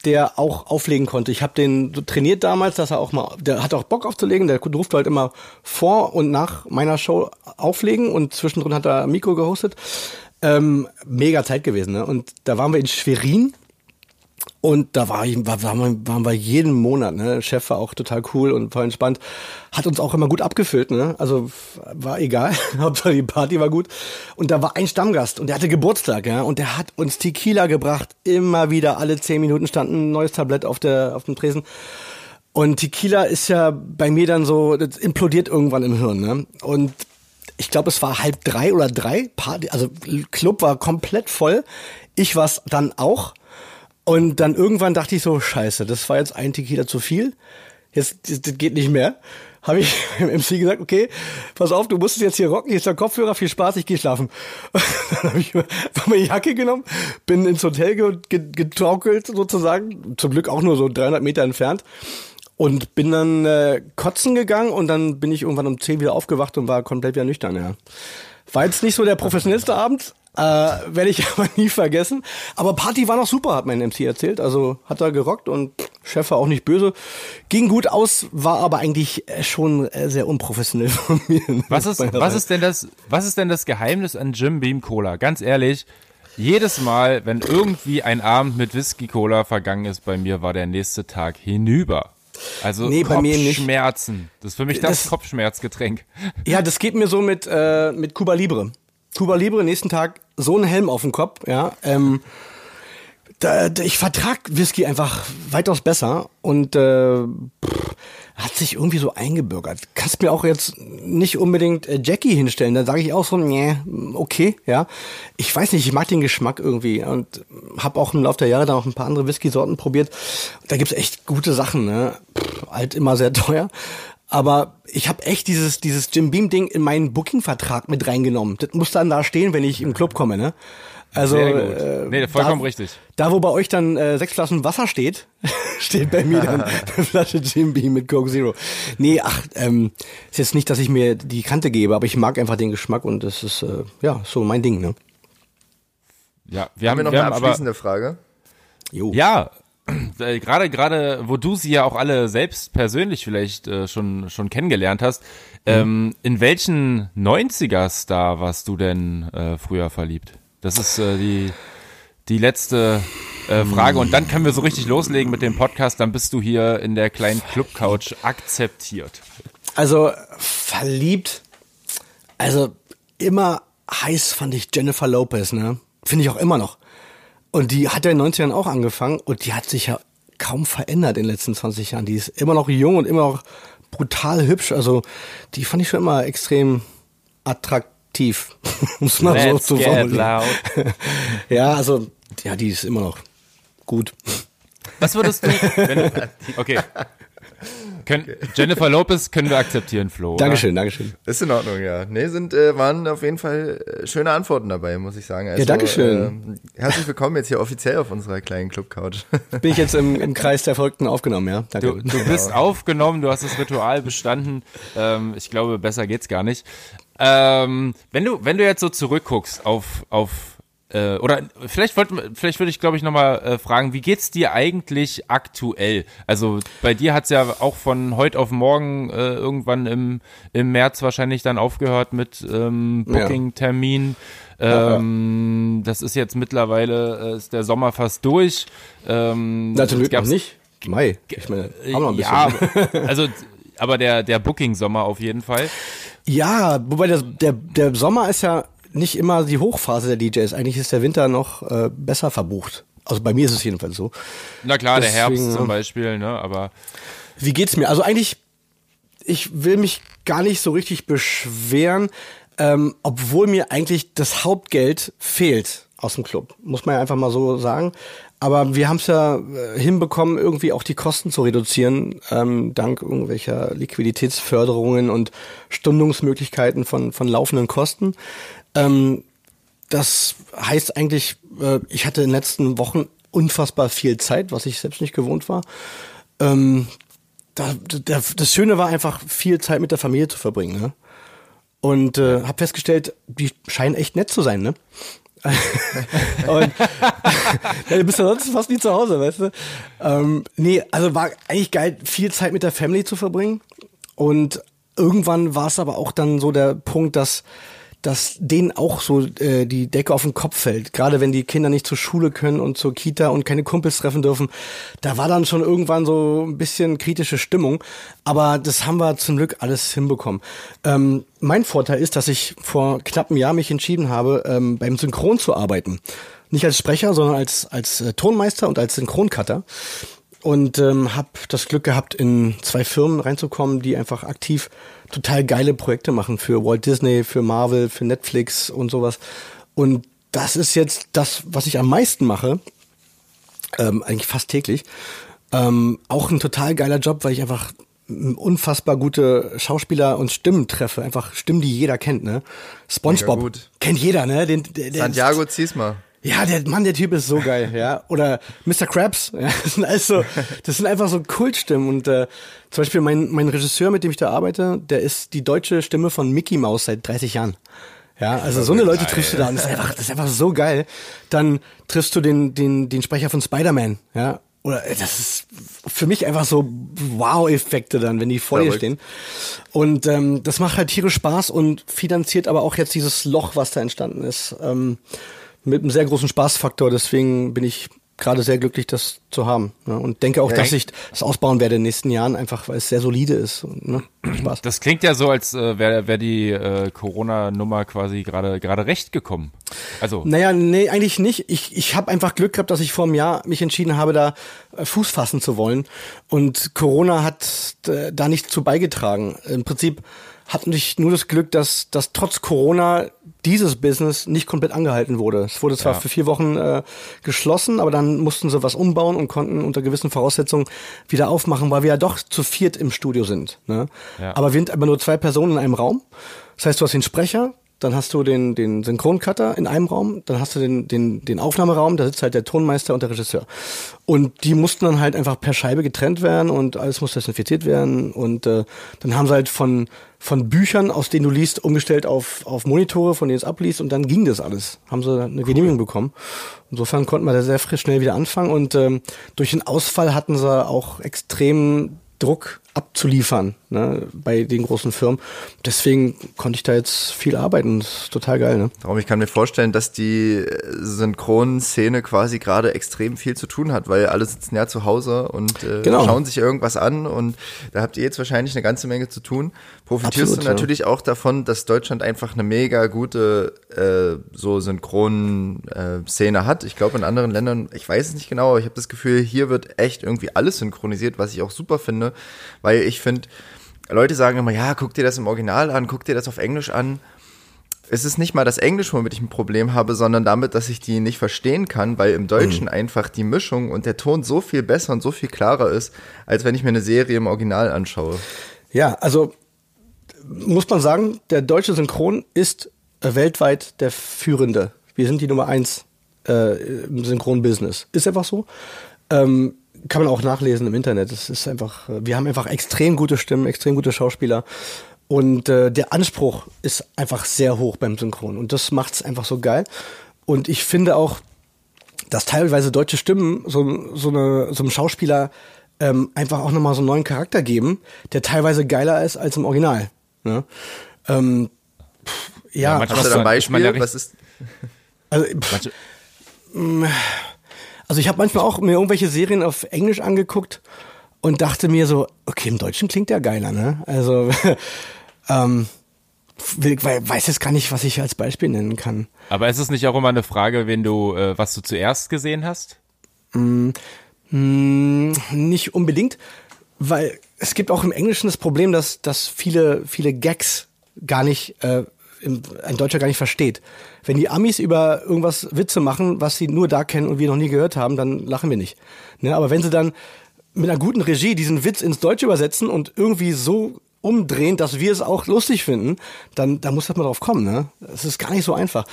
der auch auflegen konnte. Ich habe den trainiert damals, dass er auch mal, der hat auch Bock aufzulegen, der durfte halt immer vor und nach meiner Show auflegen und zwischendrin hat er Mikro gehostet. Ähm, mega Zeit gewesen, ne? Und da waren wir in Schwerin und da war, war, waren, wir, waren wir jeden Monat, ne? Der Chef war auch total cool und voll entspannt. Hat uns auch immer gut abgefüllt, ne? Also war egal. Hauptsache die Party war gut. Und da war ein Stammgast und der hatte Geburtstag, ja. Und der hat uns Tequila gebracht. Immer wieder, alle zehn Minuten stand ein neues Tablett auf der, auf dem Tresen. Und Tequila ist ja bei mir dann so, das implodiert irgendwann im Hirn, ne? Und ich glaube, es war halb drei oder drei. Party, also Club war komplett voll. Ich war's dann auch. Und dann irgendwann dachte ich so, scheiße, das war jetzt ein Tequila zu viel. Jetzt, das, das geht nicht mehr. Habe ich dem MC gesagt, okay, pass auf, du musst jetzt hier rocken, hier ist der Kopfhörer, viel Spaß, ich gehe schlafen. dann habe ich meine Jacke genommen, bin ins Hotel getraukelt sozusagen, zum Glück auch nur so 300 Meter entfernt und bin dann äh, kotzen gegangen und dann bin ich irgendwann um 10 wieder aufgewacht und war komplett wieder nüchtern, ja. War jetzt nicht so der professionellste Abend, äh, Werde ich aber nie vergessen. Aber Party war noch super, hat mein MC erzählt. Also hat er gerockt und Chef war auch nicht böse. Ging gut aus, war aber eigentlich äh, schon äh, sehr unprofessionell von mir. Was ist, was ist denn das, was ist denn das Geheimnis an Jim Beam Cola? Ganz ehrlich, jedes Mal, wenn irgendwie ein Abend mit Whisky Cola vergangen ist bei mir, war der nächste Tag hinüber. Also nee, Kopfschmerzen. Das ist für mich das, das Kopfschmerzgetränk. Ja, das geht mir so mit, äh, mit Cuba Libre. Cuba Libre, nächsten Tag so ein Helm auf dem Kopf, ja. Ähm, da, da, ich vertrag Whisky einfach weitaus besser und äh, pff, hat sich irgendwie so eingebürgert. Kannst mir auch jetzt nicht unbedingt äh, Jackie hinstellen, da sage ich auch so, nee, okay, ja. Ich weiß nicht, ich mag den Geschmack irgendwie und habe auch im Laufe der Jahre dann auch ein paar andere Whisky-Sorten probiert. Da gibt's echt gute Sachen, ne? Pff, halt immer sehr teuer. Aber ich habe echt dieses, dieses Jim Beam-Ding in meinen Booking-Vertrag mit reingenommen. Das muss dann da stehen, wenn ich im Club komme, ne? Also, Sehr gut. Äh, nee, vollkommen da, richtig. Da, wo bei euch dann äh, sechs Flaschen Wasser steht, steht bei mir dann eine Flasche Jim Beam mit Coke Zero. Nee, ach, ähm, ist jetzt nicht, dass ich mir die Kante gebe, aber ich mag einfach den Geschmack und das ist, äh, ja, so mein Ding, ne? Ja, wir haben, haben wir noch wir eine abschließende aber, Frage. Jo. Ja, äh, gerade gerade, wo du sie ja auch alle selbst persönlich vielleicht äh, schon schon kennengelernt hast, mhm. ähm, in welchen 90er-Star warst du denn äh, früher verliebt? Das ist äh, die die letzte äh, Frage und dann können wir so richtig loslegen mit dem Podcast. Dann bist du hier in der kleinen Club-Couch akzeptiert. Also verliebt, also immer heiß fand ich Jennifer Lopez, ne? Finde ich auch immer noch. Und die hat ja in den 90ern auch angefangen und die hat sich ja kaum verändert in den letzten 20 Jahren. Die ist immer noch jung und immer noch brutal hübsch. Also die fand ich schon immer extrem attraktiv, muss man Let's so zu formulieren. ja, also ja, die ist immer noch gut. Was würdest du, wenn du, okay, können, Jennifer Lopez können wir akzeptieren, Flo. Dankeschön, oder? Dankeschön. Ist in Ordnung, ja. Nee, sind, äh, waren auf jeden Fall äh, schöne Antworten dabei, muss ich sagen. Also, ja, Dankeschön. Äh, herzlich willkommen jetzt hier offiziell auf unserer kleinen Club-Couch. Bin ich jetzt im, im Kreis der Verrückten aufgenommen, ja? Danke. Du, du bist genau. aufgenommen, du hast das Ritual bestanden. Ähm, ich glaube, besser geht's gar nicht. Ähm, wenn du, wenn du jetzt so zurückguckst auf, auf äh, oder vielleicht wollte vielleicht würde ich glaube ich nochmal äh, fragen, wie geht's dir eigentlich aktuell? Also bei dir hat's ja auch von heute auf morgen äh, irgendwann im im März wahrscheinlich dann aufgehört mit ähm, Booking-Termin. Ähm, ja. Das ist jetzt mittlerweile äh, ist der Sommer fast durch. Ähm, Natürlich noch nicht. Mai. Ich meine, haben wir ein bisschen. Ja, also aber der der Booking Sommer auf jeden Fall. Ja, wobei der der der Sommer ist ja nicht immer die Hochphase der DJs. Eigentlich ist der Winter noch äh, besser verbucht. Also bei mir ist es jedenfalls so. Na klar, Deswegen, der Herbst zum Beispiel, ne? Aber. Wie geht's mir? Also eigentlich, ich will mich gar nicht so richtig beschweren, ähm, obwohl mir eigentlich das Hauptgeld fehlt aus dem Club. Muss man ja einfach mal so sagen. Aber wir haben es ja äh, hinbekommen, irgendwie auch die Kosten zu reduzieren, ähm, dank irgendwelcher Liquiditätsförderungen und Stundungsmöglichkeiten von, von laufenden Kosten. Ähm, das heißt eigentlich, äh, ich hatte in den letzten Wochen unfassbar viel Zeit, was ich selbst nicht gewohnt war. Ähm, da, da, das Schöne war einfach, viel Zeit mit der Familie zu verbringen. Ne? Und äh, habe festgestellt, die scheinen echt nett zu sein. Ne? und ja, du bist ja sonst fast nie zu Hause, weißt du? Ähm, nee, also war eigentlich geil, viel Zeit mit der Family zu verbringen. Und irgendwann war es aber auch dann so der Punkt, dass dass denen auch so äh, die Decke auf den Kopf fällt. Gerade wenn die Kinder nicht zur Schule können und zur Kita und keine Kumpels treffen dürfen. Da war dann schon irgendwann so ein bisschen kritische Stimmung. Aber das haben wir zum Glück alles hinbekommen. Ähm, mein Vorteil ist, dass ich vor knapp einem Jahr mich entschieden habe, ähm, beim Synchron zu arbeiten. Nicht als Sprecher, sondern als, als äh, Tonmeister und als Synchroncutter und ähm, habe das Glück gehabt, in zwei Firmen reinzukommen, die einfach aktiv total geile Projekte machen für Walt Disney, für Marvel, für Netflix und sowas. Und das ist jetzt das, was ich am meisten mache, ähm, eigentlich fast täglich. Ähm, auch ein total geiler Job, weil ich einfach unfassbar gute Schauspieler und Stimmen treffe. Einfach Stimmen, die jeder kennt, ne? SpongeBob kennt jeder, ne? Den, der, der Santiago Ziesma. Ja, der Mann, der Typ ist so geil, ja. Oder Mr. Krabs, ja. Das sind das sind einfach so Kultstimmen. Und äh, zum Beispiel mein, mein Regisseur, mit dem ich da arbeite, der ist die deutsche Stimme von Mickey Mouse seit 30 Jahren. Ja, also so eine Leute triffst du da und das ist einfach, das ist einfach so geil. Dann triffst du den, den, den Sprecher von Spider-Man, ja. Oder äh, das ist für mich einfach so Wow-Effekte dann, wenn die vor dir stehen. Und ähm, das macht halt tierisch Spaß und finanziert aber auch jetzt dieses Loch, was da entstanden ist. Ähm, mit einem sehr großen Spaßfaktor. Deswegen bin ich gerade sehr glücklich, das zu haben. Ne? Und denke auch, ja, dass ich das ausbauen werde in den nächsten Jahren, einfach weil es sehr solide ist. Und, ne? Spaß. Das klingt ja so, als äh, wäre wär die äh, Corona-Nummer quasi gerade gerade recht gekommen. Also. Naja, nee, eigentlich nicht. Ich, ich habe einfach Glück gehabt, dass ich vor einem Jahr mich entschieden habe, da äh, Fuß fassen zu wollen. Und Corona hat äh, da nicht zu beigetragen. Im Prinzip hatten ich nur das Glück, dass, dass trotz Corona dieses Business nicht komplett angehalten wurde. Es wurde zwar ja. für vier Wochen äh, geschlossen, aber dann mussten sie was umbauen und konnten unter gewissen Voraussetzungen wieder aufmachen, weil wir ja doch zu viert im Studio sind. Ne? ja. aber wir sind aber nur zwei Personen in einem Raum. Das heißt, du hast den Sprecher, dann hast du den, den Synchroncutter in einem Raum, dann hast du den, den, den Aufnahmeraum, da sitzt halt der Tonmeister und der Regisseur. Und die mussten dann halt einfach per Scheibe getrennt werden und alles muss desinfiziert werden. Und äh, dann haben sie halt von, von Büchern, aus denen du liest, umgestellt auf, auf Monitore, von denen es abliest und dann ging das alles. Haben sie eine Genehmigung bekommen. Insofern konnten wir da sehr frisch schnell wieder anfangen und ähm, durch den Ausfall hatten sie auch extrem Druck abzuliefern ne, bei den großen Firmen. Deswegen konnte ich da jetzt viel arbeiten. Das ist total geil. Ne? Darum, ich kann mir vorstellen, dass die Synchronszene quasi gerade extrem viel zu tun hat, weil alle sitzen ja zu Hause und äh, genau. schauen sich irgendwas an und da habt ihr jetzt wahrscheinlich eine ganze Menge zu tun. Profitierst Absolut, du natürlich ja. auch davon, dass Deutschland einfach eine mega gute äh, so Synchron-Szene äh, hat. Ich glaube, in anderen Ländern, ich weiß es nicht genau, aber ich habe das Gefühl, hier wird echt irgendwie alles synchronisiert, was ich auch super finde, weil ich finde, Leute sagen immer, ja, guck dir das im Original an, guck dir das auf Englisch an. Es ist nicht mal das Englisch, womit ich ein Problem habe, sondern damit, dass ich die nicht verstehen kann, weil im Deutschen mhm. einfach die Mischung und der Ton so viel besser und so viel klarer ist, als wenn ich mir eine Serie im Original anschaue. Ja, also muss man sagen, der deutsche Synchron ist äh, weltweit der führende. Wir sind die Nummer eins äh, im Synchron-Business. Ist einfach so. Ähm, kann man auch nachlesen im Internet. Es ist einfach, wir haben einfach extrem gute Stimmen, extrem gute Schauspieler. Und äh, der Anspruch ist einfach sehr hoch beim Synchron. Und das macht es einfach so geil. Und ich finde auch, dass teilweise deutsche Stimmen so, so, eine, so einem Schauspieler ähm, einfach auch nochmal so einen neuen Charakter geben, der teilweise geiler ist als im Original. Ne? Ähm, pff, ja, ja hast du da ein Beispiel? Was ist? Also, pff, also ich habe manchmal auch mir irgendwelche Serien auf Englisch angeguckt und dachte mir so, okay, im Deutschen klingt der geiler, ne? Also ähm, weiß jetzt gar nicht, was ich als Beispiel nennen kann. Aber ist es nicht auch immer eine Frage, wenn du, äh, was du zuerst gesehen hast? Mm, mm, nicht unbedingt, weil es gibt auch im Englischen das Problem, dass, dass viele, viele Gags gar nicht äh, ein Deutscher gar nicht versteht. Wenn die Amis über irgendwas Witze machen, was sie nur da kennen und wir noch nie gehört haben, dann lachen wir nicht. Ne? Aber wenn sie dann mit einer guten Regie diesen Witz ins Deutsche übersetzen und irgendwie so umdrehen, dass wir es auch lustig finden, dann da muss das mal drauf kommen. Ne? Es ist gar nicht so einfach.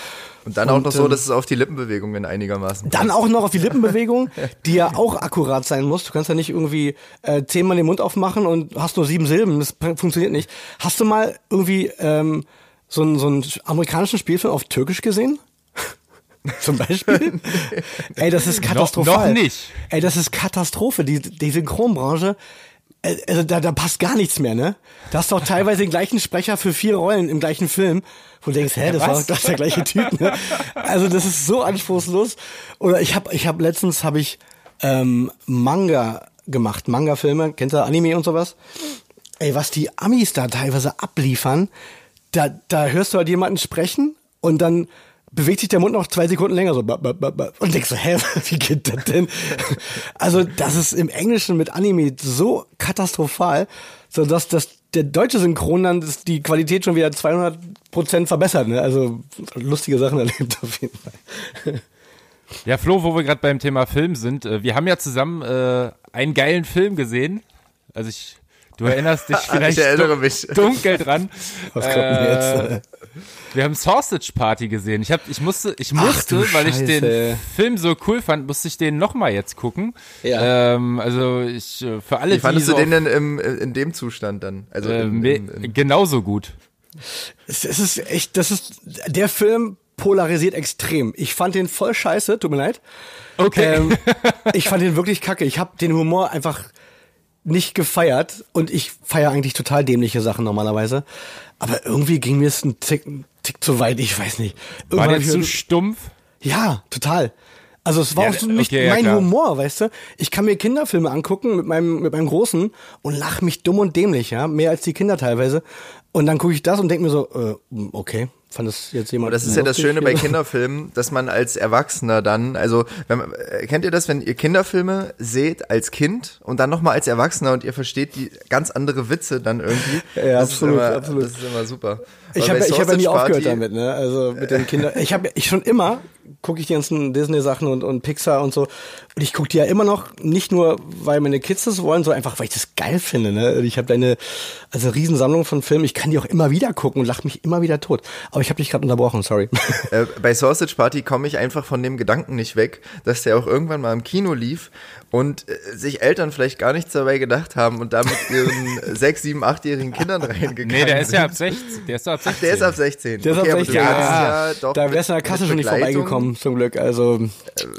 Und dann und, auch noch so, ähm, dass es auf die Lippenbewegungen einigermaßen. Dann auch noch auf die Lippenbewegung, die ja auch akkurat sein muss. Du kannst ja nicht irgendwie äh, zehnmal den Mund aufmachen und hast nur sieben Silben. Das funktioniert nicht. Hast du mal irgendwie ähm, so einen, so einen amerikanischen Spielfilm auf Türkisch gesehen? Zum Beispiel? Ey, das ist katastrophal. Noch, noch nicht. Ey, das ist Katastrophe. Die, die Synchronbranche, also da, da passt gar nichts mehr, ne? Da hast du auch teilweise den gleichen Sprecher für vier Rollen im gleichen Film, wo du denkst, hä, das war das der gleiche Typ, ne? Also das ist so anspruchslos. Oder ich habe ich hab letztens habe ich ähm, Manga gemacht, Manga-Filme, kennst du Anime und sowas? Ey, was die Amis da teilweise abliefern, da, da hörst du halt jemanden sprechen und dann bewegt sich der Mund noch zwei Sekunden länger so und denkst so, hä, wie geht das denn? Also das ist im Englischen mit Anime so katastrophal, so dass das der deutsche Synchron dann die Qualität schon wieder 200 Prozent verbessert. Ne? Also lustige Sachen erlebt auf jeden Fall. Ja, Flo, wo wir gerade beim Thema Film sind, äh, wir haben ja zusammen äh, einen geilen Film gesehen. Also ich Du erinnerst dich vielleicht ich erinnere mich. dunkel dran. Was kommt denn jetzt? Äh, wir haben Sausage Party gesehen. Ich hab, ich musste, ich musste, Ach, weil ich den Film so cool fand, musste ich den nochmal jetzt gucken. Ja. Ähm, also ich äh, für alle. Wie fandest die du so den denn im, in dem Zustand dann? Also äh, im, im, im genauso gut. Es, es ist echt, das ist der Film polarisiert extrem. Ich fand den voll scheiße, tut mir leid. Okay. Ähm, ich fand den wirklich kacke. Ich habe den Humor einfach nicht gefeiert und ich feiere eigentlich total dämliche Sachen normalerweise. Aber irgendwie ging mir es ein Tick, ein Tick zu weit, ich weiß nicht. Irgendwann war der zu stumpf? Ja, total. Also es war ja, auch so nicht okay, mein ja, Humor, weißt du? Ich kann mir Kinderfilme angucken mit meinem mit meinem Großen und lach mich dumm und dämlich, ja, mehr als die Kinder teilweise. Und dann gucke ich das und denke mir so, äh, okay, fand das jetzt jemand. das ist ja das Schöne bei Kinderfilmen, dass man als Erwachsener dann, also wenn man, äh, kennt ihr das, wenn ihr Kinderfilme seht als Kind und dann nochmal als Erwachsener und ihr versteht die ganz andere Witze dann irgendwie. Ja, das absolut, immer, absolut. Das ist immer super. Ich habe ich hab ja nie aufgehört damit, ne? Also mit den Kindern. Ich habe ich schon immer gucke ich die ganzen Disney-Sachen und, und Pixar und so. Und ich gucke die ja immer noch, nicht nur, weil meine Kids das wollen, sondern einfach, weil ich das geil finde. Ne? Ich habe eine also Riesensammlung von Filmen. Ich kann die auch immer wieder gucken und lache mich immer wieder tot. Aber ich habe dich gerade unterbrochen, sorry. Äh, bei Sausage Party komme ich einfach von dem Gedanken nicht weg, dass der auch irgendwann mal im Kino lief und äh, sich Eltern vielleicht gar nichts dabei gedacht haben und damit ihren sechs, sieben, achtjährigen Kindern reingegangen Nee, der ist ja ab 16. Der ist ab 16. Ach, der ist ab 16. Der ist okay, ab 16, ja. ja doch da wärst du in der Kasse schon nicht vorbeigekommen, zum Glück. Also, äh,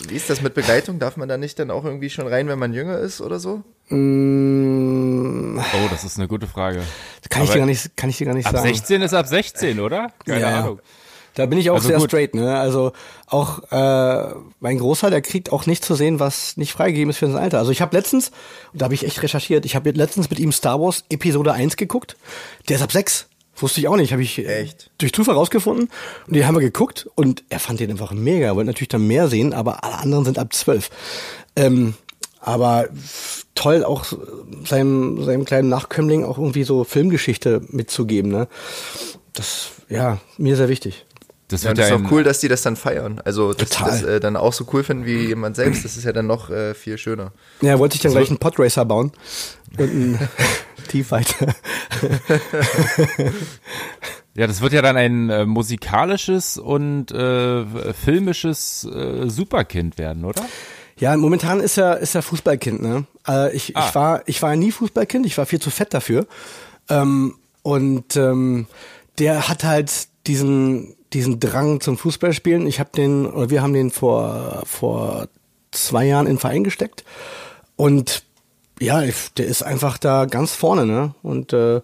Wie ist das mit Begleitung? Darf man da nicht dann auch irgendwie schon rein, wenn man jünger ist oder so? Mm, oh, das ist eine gute Frage. Kann ich dir gar nicht, kann ich dir gar nicht ab sagen. 16 ist ab 16, oder? Keine Ja. Ahnung. Da bin ich auch Also sehr gut. straight, ne? Also auch äh, mein Großer, der kriegt auch nicht zu sehen, was nicht freigegeben ist für sein Alter. Also ich habe letztens, und da habe ich echt recherchiert, ich habe letztens mit ihm Star Wars Episode 1 geguckt. Der ist ab 6. Wusste ich auch nicht, habe ich äh, Echt? durch Zufall rausgefunden. Und die haben wir geguckt und er fand den einfach mega. Er wollte natürlich dann mehr sehen, aber alle anderen sind ab 12. Ähm, aber toll auch seinem, seinem kleinen Nachkömmling auch irgendwie so Filmgeschichte mitzugeben, ne? Das, ja, mir sehr wichtig. Das Ja, und ist auch cool, dass die das dann feiern. Also, dass Total. die das äh, dann auch so cool finden wie jemand selbst. Das ist ja dann noch äh, viel schöner. Ja, wollte ich dann gleich einen Podracer bauen und einen T-Fighter. Ja, das wird ja dann ein äh, musikalisches und äh, filmisches äh, Superkind werden, oder? Ja, momentan ist er ist er Fußballkind. Ne? Äh, ich, Ah. ich war ich war nie Fußballkind. Ich war viel zu fett dafür. Ähm, und ähm, der hat halt diesen diesen Drang zum Fußballspielen. Ich habe den oder wir haben den vor vor zwei Jahren in den Verein gesteckt und ja, der ist einfach da ganz vorne, ne? Und äh,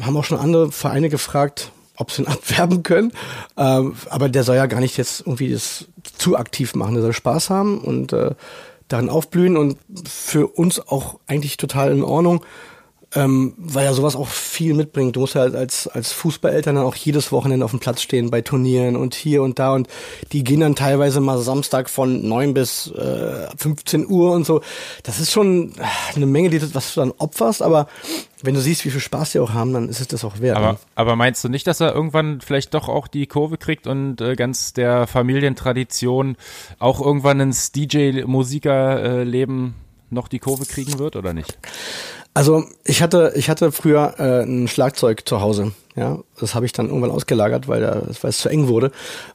haben auch schon andere Vereine gefragt, ob sie ihn abwerben können. Ähm, aber der soll ja gar nicht jetzt irgendwie das zu aktiv machen. Der soll Spaß haben und äh, darin aufblühen und für uns auch eigentlich total in Ordnung. Ähm, weil er sowas auch viel mitbringt. Du musst ja als, als Fußballeltern dann auch jedes Wochenende auf dem Platz stehen bei Turnieren und hier und da und die gehen dann teilweise mal Samstag von 9 bis äh, 15 Uhr und so. Das ist schon äh, eine Menge, die, was du dann opferst, aber wenn du siehst, wie viel Spaß die auch haben, dann ist es das auch wert. Aber, ne? aber meinst du nicht, dass er irgendwann vielleicht doch auch die Kurve kriegt und äh, ganz der Familientradition auch irgendwann ins DJ-Musiker-Leben noch die Kurve kriegen wird oder nicht? Also ich hatte, ich hatte früher äh, ein Schlagzeug zu Hause. Ja, das habe ich dann irgendwann ausgelagert, weil, der, weil es zu eng wurde.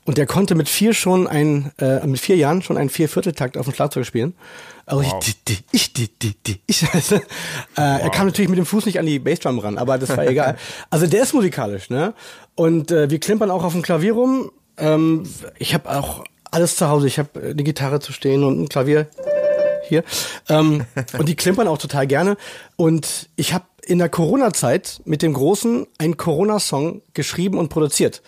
Und der konnte mit vier schon ein, äh, mit vier Jahren schon einen Viervierteltakt auf dem Schlagzeug spielen. Also Wow. ich, die, die, ich, die, die, die, ich. äh, Er kam natürlich mit dem Fuß nicht an die Bassdrum ran, aber das war egal. Also der ist musikalisch, ne? Und äh, wir klimpern auch auf dem Klavier rum. Ähm, ich habe auch alles zu Hause. Ich habe eine Gitarre zu stehen und ein Klavier hier. Ähm, und die klimpern auch total gerne. Und ich habe in der Corona-Zeit mit dem Großen einen Corona-Song geschrieben und produziert.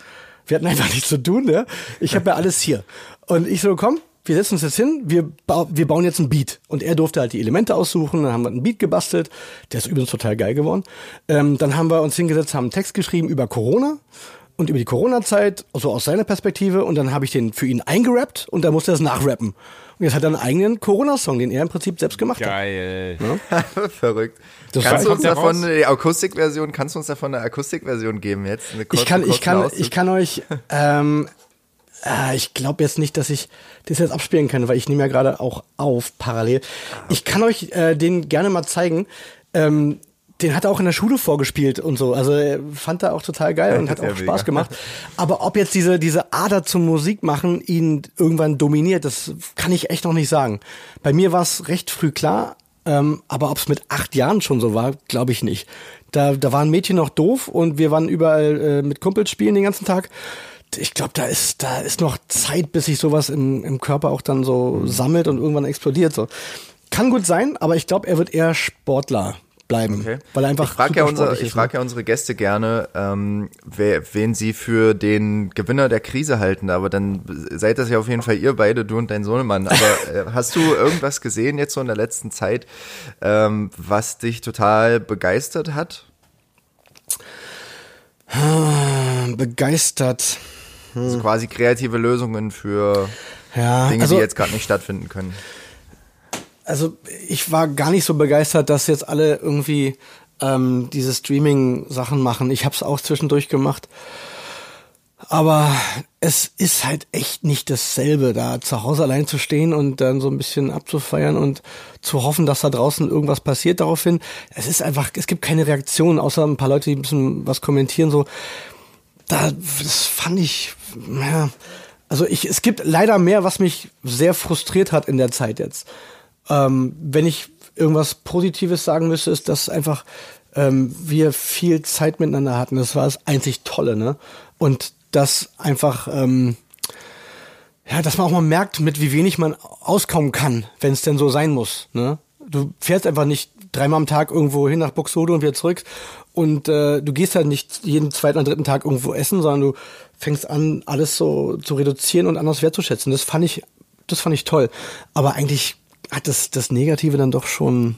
Wir hatten einfach nichts zu tun, ne? Ich habe ja alles hier. Und ich so, komm, wir setzen uns jetzt hin, wir, bau, wir bauen jetzt ein Beat. Und er durfte halt die Elemente aussuchen, dann haben wir einen Beat gebastelt. Der ist übrigens total geil geworden. Ähm, dann haben wir uns hingesetzt, haben einen Text geschrieben über Corona und über die Corona-Zeit, so aus seiner Perspektive. Und dann habe ich den für ihn eingerappt und dann musste er es nachrappen. Und jetzt hat er einen eigenen Corona-Song, den er im Prinzip selbst gemacht hat. Geil. Verrückt. Das kannst du uns ja davon raus. die Akustikversion, kannst du uns davon eine Akustikversion geben jetzt? Eine kurze, Ich kann, ich kann, Auszug? ich kann euch, ähm, äh, ich glaube jetzt nicht, dass ich das jetzt abspielen kann, weil ich nehme ja gerade auch auf parallel. Ich kann euch äh, den gerne mal zeigen. Ähm, den hat er auch in der Schule vorgespielt und so. Also er fand er auch total geil und hat auch mega. Spaß gemacht. Aber ob jetzt diese, diese Ader zum Musik machen ihn irgendwann dominiert, das kann ich echt noch nicht sagen. Bei mir war es recht früh klar, ähm, aber ob es mit acht Jahren schon so war, glaube ich nicht. Da, da waren Mädchen noch doof und wir waren überall äh, mit Kumpels spielen den ganzen Tag. Ich glaube, da ist, da ist noch Zeit, bis sich sowas im, im Körper auch dann so sammelt und irgendwann explodiert. So. Kann gut sein, aber ich glaube, er wird eher Sportler bleiben. Okay. Weil er einfach ich frage ja, unser, ich frag ne? ja unsere Gäste gerne, ähm, wer, wen sie für den Gewinner der Krise halten. Aber dann seid das ja auf jeden Fall ihr beide, du und dein Sohnemann. Aber äh, hast du irgendwas gesehen jetzt so in der letzten Zeit, ähm, was dich total begeistert hat? ne? begeistert. Also quasi kreative Lösungen für Ja, Dinge, also, die jetzt gerade nicht stattfinden können. Also ich war gar nicht so begeistert, dass jetzt alle irgendwie ähm, diese Streaming-Sachen machen. Ich habe es auch zwischendurch gemacht. aber es ist halt echt nicht dasselbe, da zu Hause allein zu stehen und dann so ein bisschen abzufeiern und zu hoffen, dass da draußen irgendwas passiert daraufhin. Es ist einfach, es gibt keine Reaktion, außer ein paar Leute, die ein bisschen was kommentieren, so. Da, das fand ich, ja, also ich, es gibt leider mehr, was mich sehr frustriert hat in der Zeit jetzt. Ähm, wenn ich irgendwas Positives sagen müsste, ist, dass einfach ähm, wir viel Zeit miteinander hatten. Das war das einzig Tolle, ne? Und das einfach, ähm, ja, dass man auch mal merkt, mit wie wenig man auskommen kann, wenn es denn so sein muss. Ne? Du fährst einfach nicht dreimal am Tag irgendwo hin nach Buxtehude und wieder zurück und äh, du gehst halt nicht jeden zweiten oder dritten Tag irgendwo essen, sondern du fängst an, alles so zu reduzieren und anders wertzuschätzen. Das fand ich, das fand ich toll. Aber eigentlich hat das, das Negative dann doch schon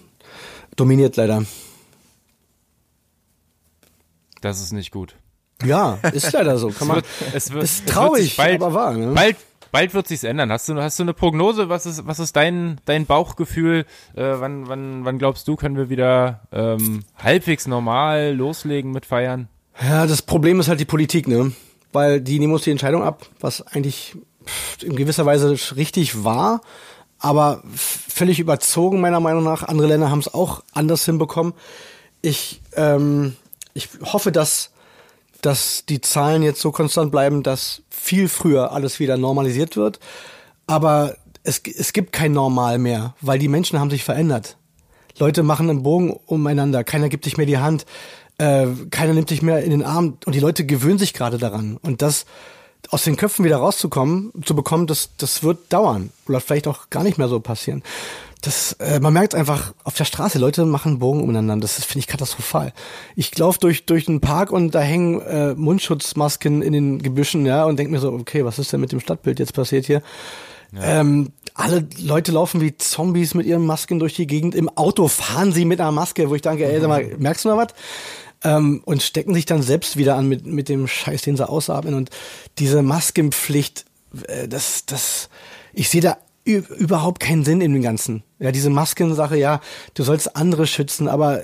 dominiert leider. Das ist nicht gut. Ja, ist leider so. Kann man, wird, es wird, ist traurig, bald, aber wahr. Ne? Bald, bald wird sich's ändern. Hast du, hast du eine Prognose? Was ist, was ist dein, dein Bauchgefühl? Äh, wann, wann, wann glaubst du, können wir wieder ähm, halbwegs normal loslegen mit Feiern? Ja, das Problem ist halt die Politik, ne? Weil die nehmen uns die Entscheidung ab, was eigentlich in gewisser Weise richtig war, aber völlig überzogen meiner Meinung nach. Andere Länder haben es auch anders hinbekommen. Ich, ähm, ich hoffe, dass dass die Zahlen jetzt so konstant bleiben, dass viel früher alles wieder normalisiert wird. Aber es, es gibt kein Normal mehr, weil die Menschen haben sich verändert. Leute machen einen Bogen umeinander, keiner gibt sich mehr die Hand, äh, keiner nimmt sich mehr in den Arm und die Leute gewöhnen sich gerade daran. Und das aus den Köpfen wieder rauszukommen, zu bekommen, das, das wird dauern. Oder vielleicht auch gar nicht mehr so passieren das, äh, man merkt einfach auf der Straße, Leute machen Bogen umeinander. Das finde ich katastrophal. Ich laufe durch durch den Park und da hängen äh, Mundschutzmasken in den Gebüschen, ja, und denke mir so, okay, was ist denn mit dem Stadtbild jetzt passiert hier? Ja. Ähm, alle Leute laufen wie Zombies mit ihren Masken durch die Gegend. Im Auto fahren sie mit einer Maske, wo ich denke, ey, sag mal, merkst du mal was? Ähm, und stecken sich dann selbst wieder an mit, mit dem Scheiß, den sie ausatmen. Und diese Maskenpflicht, äh, das, das, ich sehe da überhaupt keinen Sinn in dem Ganzen. Ja, diese Maskensache, ja, du sollst andere schützen, aber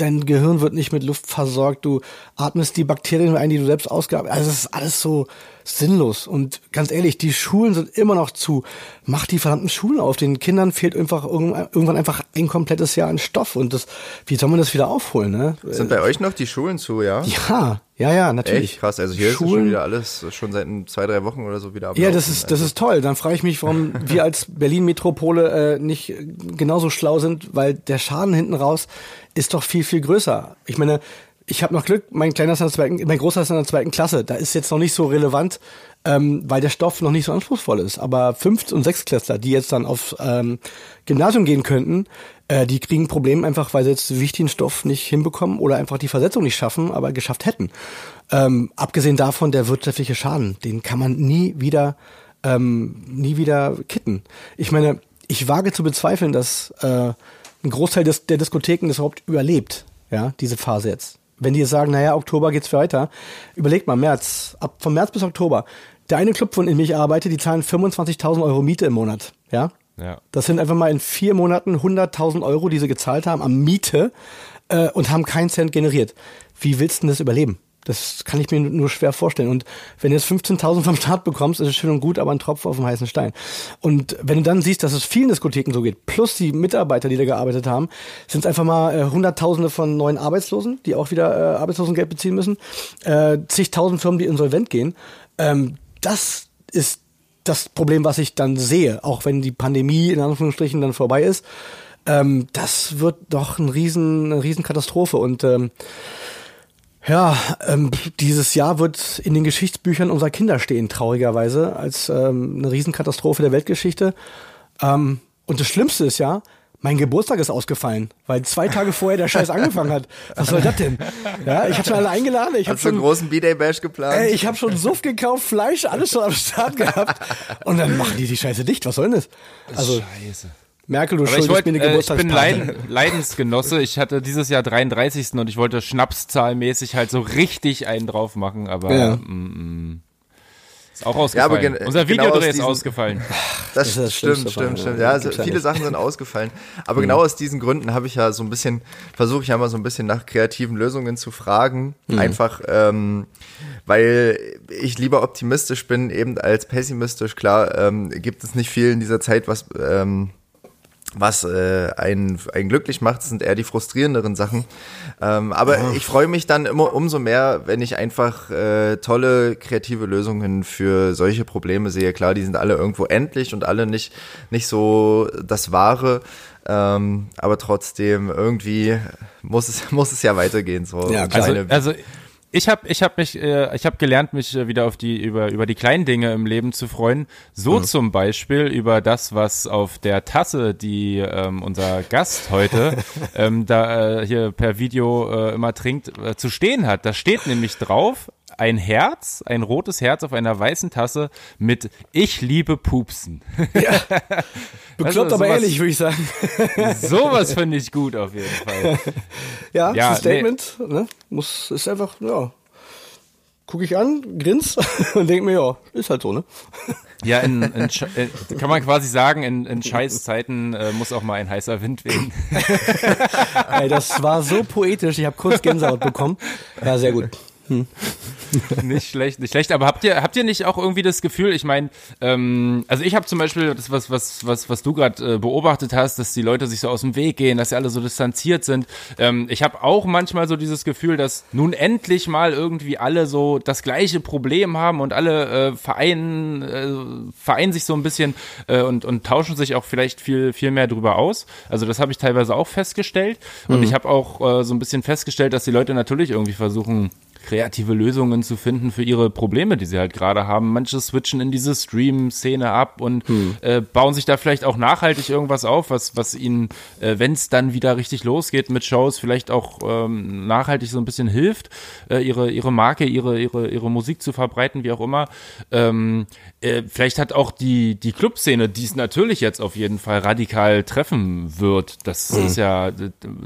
dein Gehirn wird nicht mit Luft versorgt, du atmest die Bakterien ein, die du selbst ausgearbeitet hast. Also es ist alles so sinnlos. Und ganz ehrlich, die Schulen sind immer noch zu. Mach die verdammten Schulen auf. Den Kindern fehlt einfach irgendwann einfach ein komplettes Jahr an Stoff. Und das, wie soll man das wieder aufholen, ne? Sind bei euch noch die Schulen zu, ja? Ja, ja, ja, natürlich. Echt krass. Also hier Schulen, ist schon wieder alles schon seit zwei, drei Wochen oder so wieder ablaufen. Ja, das ist, das also ist toll. Dann frage ich mich, warum wir als Berlin-Metropole äh, nicht genauso schlau sind, weil der Schaden hinten raus ist doch viel, viel größer. Ich meine, ich habe noch Glück, mein kleiner ist in der zweiten, mein großer ist in der zweiten Klasse. Da ist jetzt noch nicht so relevant, ähm, weil der Stoff noch nicht so anspruchsvoll ist. Aber Fünft- und Sechstklässler, die jetzt dann auf ähm, Gymnasium gehen könnten, äh, die kriegen ein Problem einfach, weil sie jetzt wichtigen Stoff nicht hinbekommen oder einfach die Versetzung nicht schaffen, aber geschafft hätten. Ähm, abgesehen davon der wirtschaftliche Schaden, den kann man nie wieder, ähm, nie wieder kitten. Ich meine, ich wage zu bezweifeln, dass äh, ein Großteil des, der Diskotheken das überhaupt überlebt, ja, diese Phase jetzt wenn die sagen, naja, Oktober geht's weiter, überlegt mal, März, ab von März bis Oktober. Der eine Club, von dem ich arbeite, die zahlen 25.000 Euro Miete im Monat, ja? Ja. Das sind einfach mal in vier Monaten 100.000 Euro, die sie gezahlt haben am Miete äh, und haben keinen Cent generiert. Wie willst du denn das überleben? Das kann ich mir nur schwer vorstellen. Und wenn du jetzt 15.000 vom Staat bekommst, ist es schön und gut, aber ein Tropfen auf dem heißen Stein. Und wenn du dann siehst, dass es vielen Diskotheken so geht, plus die Mitarbeiter, die da gearbeitet haben, sind es einfach mal äh, Hunderttausende von neuen Arbeitslosen, die auch wieder äh, Arbeitslosengeld beziehen müssen, äh, zigtausend Firmen, die insolvent gehen. Ähm, das ist das Problem, was ich dann sehe, auch wenn die Pandemie in Anführungsstrichen dann vorbei ist. Ähm, das wird doch ein riesen, eine riesen Katastrophe und ähm, ja, ähm, dieses Jahr wird in den Geschichtsbüchern unserer Kinder stehen, traurigerweise, als ähm, eine Riesenkatastrophe der Weltgeschichte. Ähm, und das Schlimmste ist ja, mein Geburtstag ist ausgefallen, weil zwei Tage vorher der Scheiß angefangen hat. Was soll das denn? Ja, ich habe schon alle eingeladen. Ich habe schon einen großen B-Day Bash geplant. Ey, ich habe schon Suff gekauft, Fleisch, alles schon am Start gehabt. Und dann machen die die Scheiße dicht. Was soll denn das? Also, Scheiße. Merkel, du schuldest wollt, mir eine äh, Ich bin Leiden, Leidensgenosse. Ich hatte dieses Jahr 33. und ich wollte schnapszahlmäßig halt so richtig einen drauf machen, aber ja. mm, mm. ist auch ausgefallen. Ja, Unser genau Videodreh ist ausgefallen. Das, das, das stimmt, stimmt, stimmt. Ja, also viele Sachen sind ausgefallen. Aber mhm. genau aus diesen Gründen habe ich ja so ein bisschen, versuche ich ja mal so ein bisschen nach kreativen Lösungen zu fragen. Mhm. Einfach, ähm, weil ich lieber optimistisch bin, eben als pessimistisch. Klar, ähm, gibt es nicht viel in dieser Zeit, was ähm, was äh, einen, einen glücklich macht, sind eher die frustrierenderen Sachen. Ähm, aber oh. ich freue mich dann immer umso mehr, wenn ich einfach äh, tolle kreative Lösungen für solche Probleme sehe. Klar, die sind alle irgendwo endlich und alle nicht, nicht so das Wahre. Ähm, aber trotzdem, irgendwie muss es, muss es ja weitergehen. So ja, also, also ich habe ich hab mich, äh, ich habe gelernt, mich äh, wieder auf die über über die kleinen Dinge im Leben zu freuen. So mhm. zum Beispiel über das, was auf der Tasse, die ähm, unser Gast heute ähm, da äh, hier per Video äh, immer trinkt, äh, zu stehen hat. Da steht nämlich drauf ein Herz, ein rotes Herz auf einer weißen Tasse mit Ich liebe Pupsen. Ja. Bekloppt, also, aber ehrlich, würde ich sagen. sowas finde ich gut auf jeden Fall. Ja, ja ist ein Statement, nee. ne? Muss, ist einfach, ja. Gucke ich an, grins und denke mir, ja, ist halt so, ne? Ja, in, in, äh, kann man quasi sagen, in, in Scheißzeiten äh, muss auch mal ein heißer Wind wehen. Ey, das war so poetisch, ich habe kurz Gänsehaut bekommen. Ja, sehr gut. Hm. nicht schlecht, nicht schlecht. Aber habt ihr, habt ihr nicht auch irgendwie das Gefühl, ich meine, ähm, also ich habe zum Beispiel das, was, was, was, was du gerade äh, beobachtet hast, dass die Leute sich so aus dem Weg gehen, dass sie alle so distanziert sind. Ähm, ich habe auch manchmal so dieses Gefühl, dass nun endlich mal irgendwie alle so das gleiche Problem haben und alle äh, vereinen, äh, vereinen sich so ein bisschen äh, und, und tauschen sich auch vielleicht viel, viel mehr drüber aus. Also das habe ich teilweise auch festgestellt. Und mhm. ich habe auch äh, so ein bisschen festgestellt, dass die Leute natürlich irgendwie versuchen, kreative Lösungen zu finden für ihre Probleme, die sie halt gerade haben. Manche switchen in diese Stream-Szene ab und hm. äh, bauen sich da vielleicht auch nachhaltig irgendwas auf, was, was ihnen, äh, wenn es dann wieder richtig losgeht mit Shows, vielleicht auch ähm, nachhaltig so ein bisschen hilft, äh, ihre, ihre Marke, ihre, ihre, ihre Musik zu verbreiten, wie auch immer. Ähm, äh, vielleicht hat auch die, die Clubszene, die es natürlich jetzt auf jeden Fall radikal treffen wird, das hm. ist ja,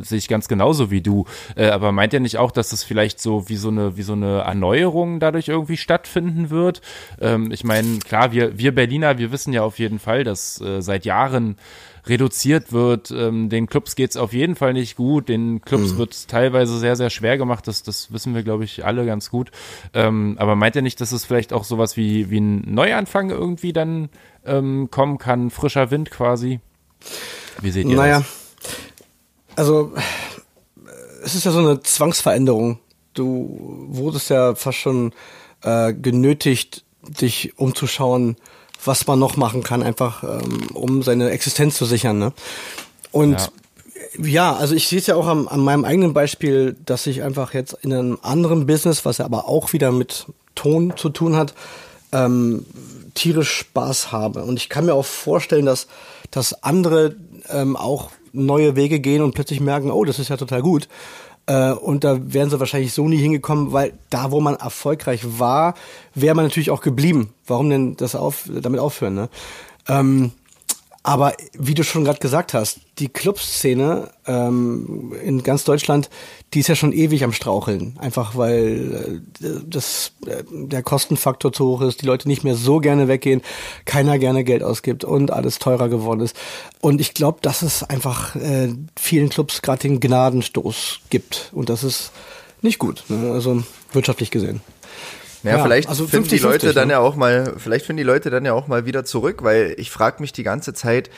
sehe ich ganz genauso wie du, äh, aber meint ihr nicht auch, dass das vielleicht so wie so eine wie so eine Erneuerung dadurch irgendwie stattfinden wird. Ähm, ich meine, klar, wir, wir Berliner, wir wissen ja auf jeden Fall, dass äh, seit Jahren reduziert wird. Ähm, den Clubs geht's auf jeden Fall nicht gut. Den Clubs mhm. wird teilweise sehr, sehr schwer gemacht. Das, das wissen wir, glaube ich, alle ganz gut. Ähm, aber meint ihr nicht, dass es vielleicht auch sowas wie, wie ein Neuanfang irgendwie dann ähm, kommen kann? Frischer Wind quasi? Wie seht ihr naja, das? Also, es ist ja so eine Zwangsveränderung du wurdest ja fast schon äh, genötigt, dich umzuschauen, was man noch machen kann, einfach ähm, um seine Existenz zu sichern. Ne? Und ja. ja also ich sehe es ja auch am, an meinem eigenen Beispiel, dass ich einfach jetzt in einem anderen Business, was ja aber auch wieder mit Ton zu tun hat, ähm, tierisch Spaß habe. Und ich kann mir auch vorstellen, dass, dass andere ähm, auch neue Wege gehen und plötzlich merken, oh, das ist ja total gut. Äh, und da wären sie wahrscheinlich so nie hingekommen, weil da, wo man erfolgreich war, wäre man natürlich auch geblieben. Warum denn das auf, damit aufhören? Ne? Ähm, aber wie du schon gerade gesagt hast, die Clubszene ähm, in ganz Deutschland, die ist ja schon ewig am Straucheln. Einfach weil äh, das, äh, der Kostenfaktor zu hoch ist, die Leute nicht mehr so gerne weggehen, keiner gerne Geld ausgibt und alles teurer geworden ist. Und ich glaube, dass es einfach äh, vielen Clubs gerade den Gnadenstoß gibt. Und das ist nicht gut, ne? also wirtschaftlich gesehen. Ja, ja vielleicht also finden 50, die Leute 50, dann ne? ja auch mal, vielleicht finden die Leute dann ja auch mal wieder zurück, weil ich frage mich die ganze Zeit,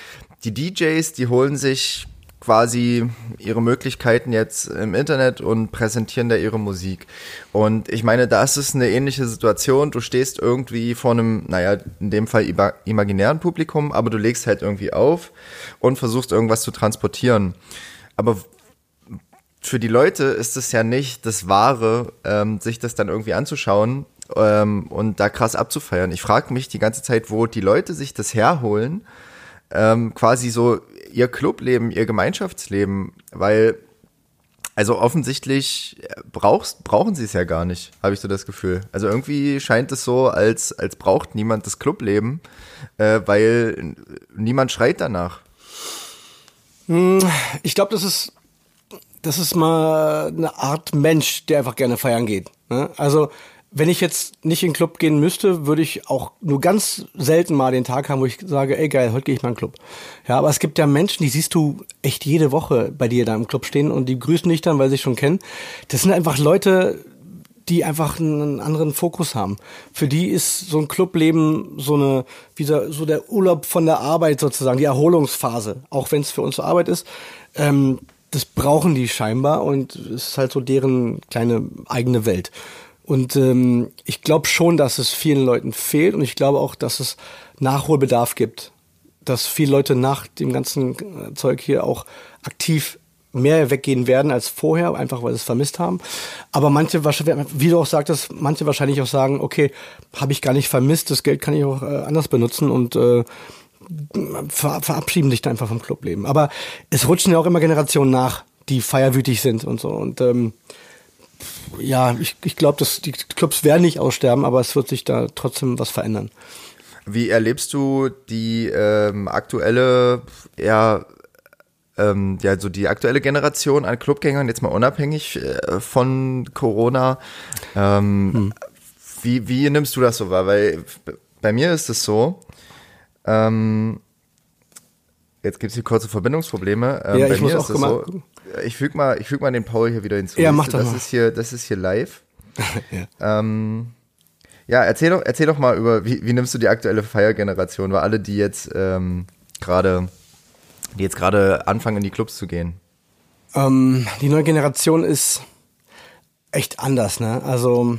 die DJs, die holen sich quasi ihre Möglichkeiten jetzt im Internet und präsentieren da ihre Musik. Und ich meine, da ist es eine ähnliche Situation. Du stehst irgendwie vor einem, naja, in dem Fall imaginären Publikum, aber du legst halt irgendwie auf und versuchst irgendwas zu transportieren. Aber für die Leute ist es ja nicht das Wahre, ähm, sich das dann irgendwie anzuschauen ähm, und da krass abzufeiern. Ich frage mich die ganze Zeit, wo die Leute sich das herholen, ähm, quasi so ihr Clubleben, ihr Gemeinschaftsleben, weil also offensichtlich brauchst, brauchen sie es ja gar nicht, habe ich so das Gefühl. Also irgendwie scheint es so, als, als braucht niemand das Clubleben, äh, weil niemand schreit danach. Hm, ich glaube, das ist, das ist mal eine Art Mensch, der einfach gerne feiern geht. Ne? Also wenn ich jetzt nicht in den Club gehen müsste, würde ich auch nur ganz selten mal den Tag haben, wo ich sage, ey geil, heute gehe ich mal in den Club. Ja, aber es gibt ja Menschen, die siehst du echt jede Woche bei dir da im Club stehen und die grüßen dich dann, weil sie dich schon kennen. Das sind einfach Leute, die einfach einen anderen Fokus haben. Für die ist so ein Clubleben so eine, wie so, so der Urlaub von der Arbeit sozusagen, die Erholungsphase, auch wenn es für uns Arbeit ist. Ähm, das brauchen die scheinbar und es ist halt so deren kleine eigene Welt. Und ähm, ich glaube schon, dass es vielen Leuten fehlt und ich glaube auch, dass es Nachholbedarf gibt. Dass viele Leute nach dem ganzen äh, Zeug hier auch aktiv mehr weggehen werden als vorher, einfach weil sie es vermisst haben. Aber manche, wie du auch sagtest, manche wahrscheinlich auch sagen, okay, habe ich gar nicht vermisst, das Geld kann ich auch äh, anders benutzen und äh, ver verabschieden sich da einfach vom Clubleben. Aber es rutschen ja auch immer Generationen nach, die feierwütig sind und so. Und ähm, ja, ich, ich glaube, die Clubs werden nicht aussterben, aber es wird sich da trotzdem was verändern. Wie erlebst du die ähm, aktuelle, ja, ähm, ja, so die aktuelle Generation an Clubgängern, jetzt mal unabhängig äh, von Corona? Ähm, hm. wie, wie nimmst du das so wahr? Weil bei mir ist es so, ähm, jetzt gibt es hier kurze Verbindungsprobleme. Ähm, ja, bei ich mir muss ist auch es so, ich füge mal, füg mal den Paul hier wieder hinzu. Ja, mach das das mal. Ist hier, das ist hier live. ja. Ähm, ja, erzähl doch, erzähl doch mal über, wie, wie nimmst du die aktuelle Feiergeneration, weil alle, die jetzt ähm, gerade, die jetzt gerade anfangen, in die Clubs zu gehen. Ähm, die neue Generation ist echt anders, ne? Also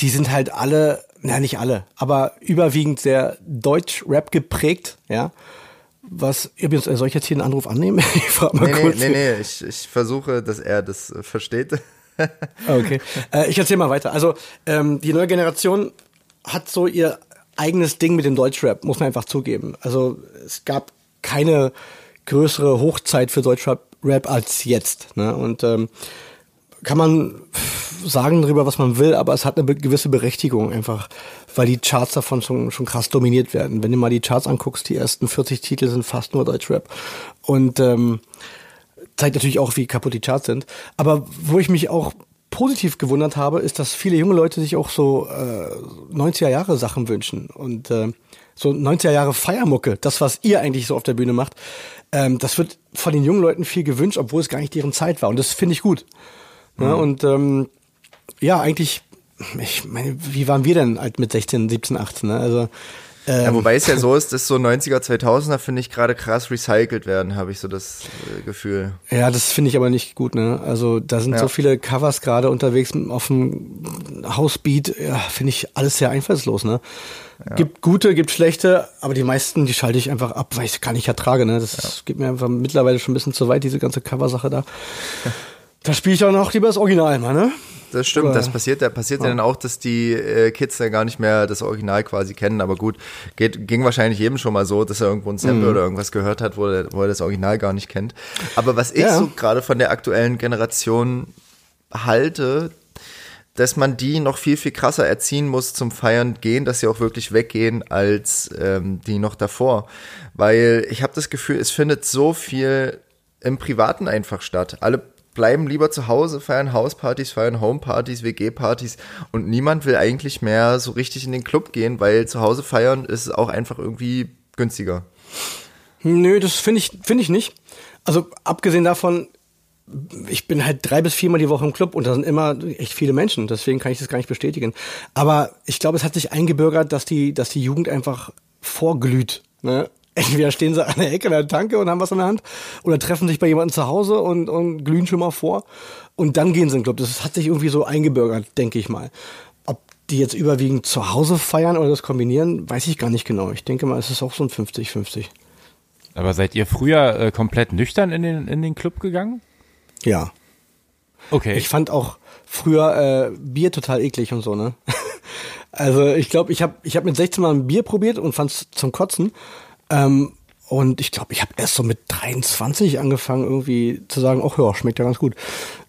die sind halt alle, na nicht alle, aber überwiegend sehr Deutsch-Rap geprägt, ja. Was, übrigens, soll ich jetzt hier einen Anruf annehmen? Ich frag mal nee, kurz. Nee, nee, nee, ich, ich versuche, dass er das äh, versteht. okay. Äh, ich erzähle mal weiter. Also, ähm, die neue Generation hat so ihr eigenes Ding mit dem Deutschrap, muss man einfach zugeben. Also, es gab keine größere Hochzeit für Deutschrap Rap als jetzt. Ne? Und ähm, kann man sagen darüber, was man will, aber es hat eine gewisse Berechtigung einfach, weil die Charts davon schon, schon krass dominiert werden. Wenn du mal die Charts anguckst, die ersten 40 Titel sind fast nur Deutschrap. Und ähm, zeigt natürlich auch, wie kaputt die Charts sind. Aber wo ich mich auch positiv gewundert habe, ist, dass viele junge Leute sich auch so äh, 90er Jahre Sachen wünschen. Und äh, so 90er Jahre Feiermucke, das, was ihr eigentlich so auf der Bühne macht, ähm, das wird von den jungen Leuten viel gewünscht, obwohl es gar nicht deren Zeit war. Und das finde ich gut. Mhm. Ja, und ähm, ja, eigentlich, ich meine, wie waren wir denn halt mit 16, 17, 18? Ne? Also ähm, ja, wobei es ja so ist, dass so 90er, 2000er, finde ich, gerade krass recycelt werden, habe ich so das äh, Gefühl. Ja, das finde ich aber nicht gut, ne? Also da sind ja. so viele Covers gerade unterwegs auf dem Housebeat, ja, finde ich alles sehr einfallslos, ne? Ja. Gibt gute, gibt schlechte, aber die meisten, die schalte ich einfach ab, weil ich es gar nicht ertrage, ne? Das geht mir einfach mittlerweile schon ein bisschen zu weit, diese ganze Coversache da. Da spiele ich auch noch lieber das Original mal, ne? Das stimmt, das passiert, da passiert ja. ja dann auch, dass die äh, Kids ja gar nicht mehr das Original quasi kennen, aber gut, geht, ging wahrscheinlich jedem schon mal so, dass er irgendwo ein Sample mhm. oder irgendwas gehört hat, wo er, wo er das Original gar nicht kennt. Aber was ich ja. so gerade von der aktuellen Generation halte, dass man die noch viel, viel krasser erziehen muss zum Feiern gehen, dass sie auch wirklich weggehen als ähm, die noch davor. Weil ich habe das Gefühl, es findet so viel im Privaten einfach statt. Alle bleiben lieber zu Hause, feiern Hauspartys, feiern Homepartys, WG-Partys und niemand will eigentlich mehr so richtig in den Club gehen, weil zu Hause feiern ist auch einfach irgendwie günstiger. Nö, das finde ich, finde ich nicht. Also abgesehen davon, ich bin halt drei bis viermal die Woche im Club und da sind immer echt viele Menschen, deswegen kann ich das gar nicht bestätigen. Aber ich glaube, es hat sich eingebürgert, dass die, dass die Jugend einfach vorglüht. Ne? Entweder stehen sie an der Ecke der Tanke und haben was in der Hand oder treffen sich bei jemandem zu Hause und, und glühen schon mal vor und dann gehen sie in den Club. Das hat sich irgendwie so eingebürgert, denke ich mal. Ob die jetzt überwiegend zu Hause feiern oder das kombinieren, weiß ich gar nicht genau. Ich denke mal, es ist auch so ein 50-50. Aber seid ihr früher äh, komplett nüchtern in den, in den Club gegangen? Ja. Okay. Ich fand auch früher äh, Bier total eklig und so, ne? also ich glaube, ich habe ich hab mit 16 Mal ein Bier probiert und fand es zum Kotzen. Ähm, und ich glaube, ich habe erst so mit 23 angefangen, irgendwie zu sagen, ach ja, schmeckt ja ganz gut.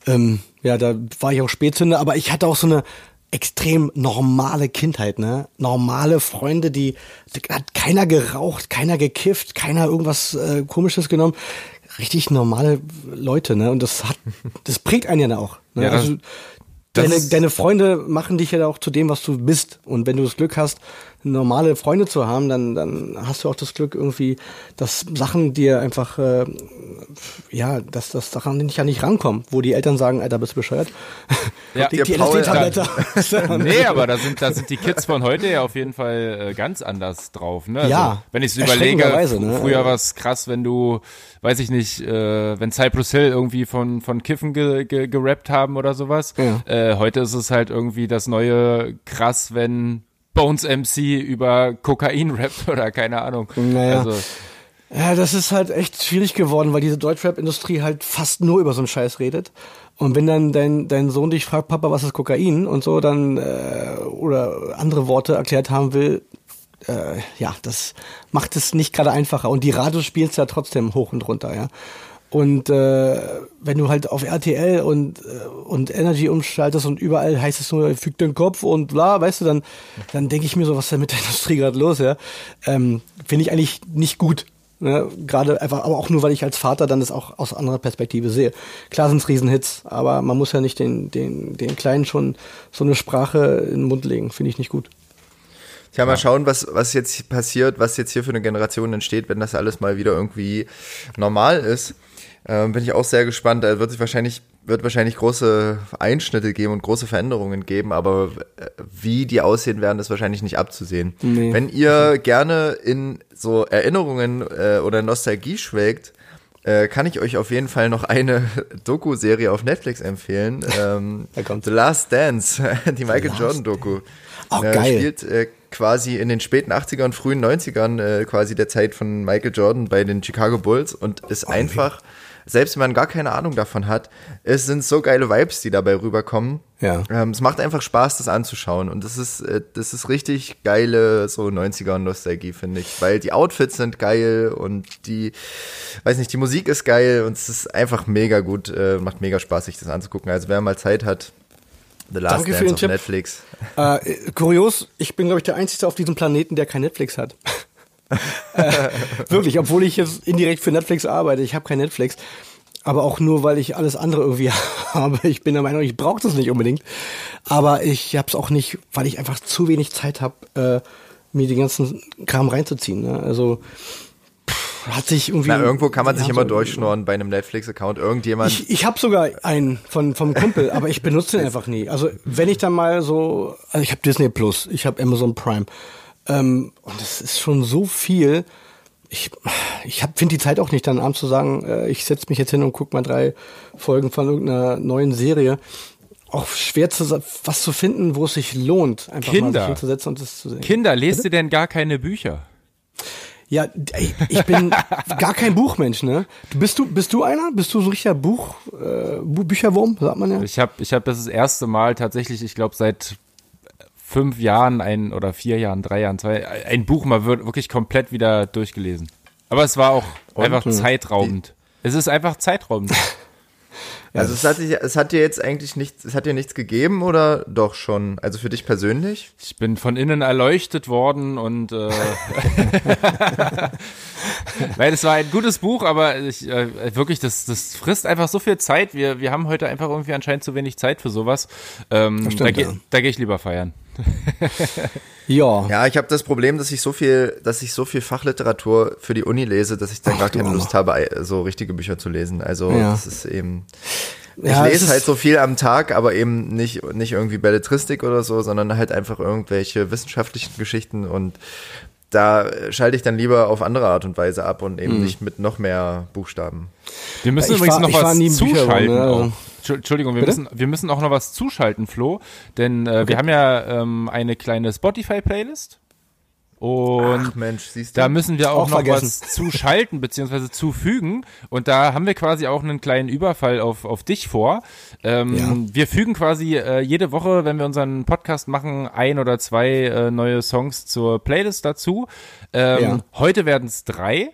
Ähm, ja, da war ich auch Spätzünder, aber ich hatte auch so eine extrem normale Kindheit, ne? Normale Freunde, die, die hat keiner geraucht, keiner gekifft, keiner irgendwas äh, komisches genommen. Richtig normale Leute, ne? Und das hat, das prägt einen ja auch. Ne? Ja, also, deine, deine Freunde machen dich ja auch zu dem, was du bist. Und wenn du das Glück hast, normale Freunde zu haben, dann, dann hast du auch das Glück irgendwie, dass Sachen dir einfach, äh, ja, dass das Sachen nicht ja nicht rankommen, wo die Eltern sagen, Alter, bist du bescheuert? Ja, die die LSD-Tablette. nee, aber da sind, da sind die Kids von heute ja auf jeden Fall äh, ganz anders drauf. Ne? Also, Ja, Wenn ich es überlege, erschreckenderweise, ne? früher war es krass, wenn du, weiß ich nicht, äh, wenn Cypress Hill irgendwie von, von Kiffen ge, ge, gerappt haben oder sowas. Ja. Äh, heute ist es halt irgendwie das neue krass, wenn Bones MC über Kokain rappt oder keine Ahnung. Naja. Also, Ja, das ist halt echt schwierig geworden, weil diese Deutschrap-Industrie halt fast nur über so einen Scheiß redet. Und wenn dann dein, dein Sohn dich fragt, Papa, was ist Kokain und so, dann äh, oder andere Worte erklärt haben will, äh, ja, das macht es nicht gerade einfacher. Und die Radios spielen es ja trotzdem hoch und runter, ja. Und äh, wenn du halt auf RTL und, äh, und Energy umschaltest und überall heißt es nur, füg den Kopf und bla, weißt du, dann, dann denke ich mir so, was ist denn mit der Industrie gerade los, ja. Ähm, Finde ich eigentlich nicht gut. Ne? Gerade einfach, aber auch nur, weil ich als Vater dann das auch aus anderer Perspektive sehe. Klar sind es Riesenhits, aber man muss ja nicht den, den, den Kleinen schon so eine Sprache in den Mund legen. Finde ich nicht gut. Tja, mal schauen, was, was jetzt passiert, was jetzt hier für eine Generation entsteht, wenn das alles mal wieder irgendwie normal ist. Ähm, bin ich auch sehr gespannt. Da wird sich wahrscheinlich, wird wahrscheinlich große Einschnitte geben und große Veränderungen geben, aber äh, wie die aussehen werden, ist wahrscheinlich nicht abzusehen. Nee. Wenn ihr gerne in so Erinnerungen äh, oder Nostalgie schwelgt, äh, kann ich euch auf jeden Fall noch eine Doku-Serie auf Netflix empfehlen. Ähm. The Last Dance, die Michael Jordan-Doku. Auch Äh, geil. Spielt äh, quasi in den späten 80ern, frühen 90ern, äh, quasi der Zeit von Michael Jordan bei den Chicago Bulls und ist einfach, selbst wenn man gar keine Ahnung davon hat, es sind so geile Vibes, die dabei rüberkommen. Ja. Ähm, es macht einfach Spaß, das anzuschauen und das ist, äh, das ist richtig geile so 90er Nostalgie, finde ich, weil die Outfits sind geil und die, weiß nicht, die Musik ist geil und es ist einfach mega gut, äh, macht mega Spaß, sich das anzugucken. Also wer mal Zeit hat, The Last Danke für Dance den auf Tipp. Netflix. Äh, kurios, ich bin, glaube ich, der Einzige auf diesem Planeten, der kein Netflix hat. Äh, wirklich, obwohl ich jetzt indirekt für Netflix arbeite. Ich habe kein Netflix. Aber auch nur, weil ich alles andere irgendwie habe. Ich bin der Meinung, ich brauche das nicht unbedingt. Aber ich habe es auch nicht, weil ich einfach zu wenig Zeit habe, äh, mir den ganzen Kram reinzuziehen. Ne? Also pff, hat sich irgendwie. Na, irgendwo kann man sich immer durchschnorren bei einem Netflix-Account. Irgendjemand. Ich, ich habe sogar einen von vom Kumpel, aber ich benutze den einfach nie. Also wenn ich dann mal so, also ich habe Disney Plus, ich habe Amazon Prime ähm, und das ist schon so viel. Ich, ich finde die Zeit auch nicht, dann abends zu sagen, äh, ich setze mich jetzt hin und guck mal drei Folgen von irgendeiner neuen Serie. Auch schwer zu was zu finden, wo es sich lohnt, einfach mal Kinder. sich hinzusetzen und das zu sehen. Kinder, lest ihr denn gar keine Bücher? Ja, ey, ich bin gar kein Buchmensch, ne? Bist du bist du einer? Bist du so ein richtiger Buch äh, Bücherwurm, sagt man ja? Ich habe ich hab das das erste Mal tatsächlich, ich glaube seit fünf Jahren ein oder vier Jahren, drei Jahren, zwei, ein Buch mal wir- wirklich komplett wieder durchgelesen. Aber es war auch einfach zeitraubend. Es ist einfach zeitraubend. Also es hat, es hat dir jetzt eigentlich nichts, es hat dir nichts gegeben oder doch schon? Also für dich persönlich? Ich bin von innen erleuchtet worden und äh, weil es war ein gutes Buch, aber ich, äh, wirklich, das, das frisst einfach so viel Zeit. Wir, wir haben heute einfach irgendwie anscheinend zu wenig Zeit für sowas. Ähm, stimmt, da, ja. da gehe ich lieber feiern. Ja. Ja, ich habe das Problem, dass ich so viel, dass ich so viel Fachliteratur für die Uni lese, dass ich dann Ach, gar keine. Lust habe, so richtige Bücher zu lesen. Also Ja. das ist eben. Ich Ja, es lese halt so viel am Tag, aber eben nicht, nicht irgendwie Belletristik oder so, sondern halt einfach irgendwelche wissenschaftlichen Geschichten und da schalte ich dann lieber auf andere Art und Weise ab und eben nicht mit noch mehr Buchstaben. Wir müssen Ich übrigens war- noch was zuschalten. ne, auch. Entschu- Entschuldigung, wir Bitte? müssen, wir müssen auch noch was zuschalten, Flo, denn äh, wir haben ja ähm, eine kleine Spotify-Playlist und Ach Mensch, siehst du? da müssen wir auch, Auch noch vergessen. was zuschalten beziehungsweise zufügen und da haben wir quasi auch einen kleinen Überfall auf, auf dich vor. Ähm, Ja. Wir fügen quasi äh, jede Woche, wenn wir unseren Podcast machen, ein oder zwei äh, neue Songs zur Playlist dazu. Ähm, Ja. Heute werden es drei.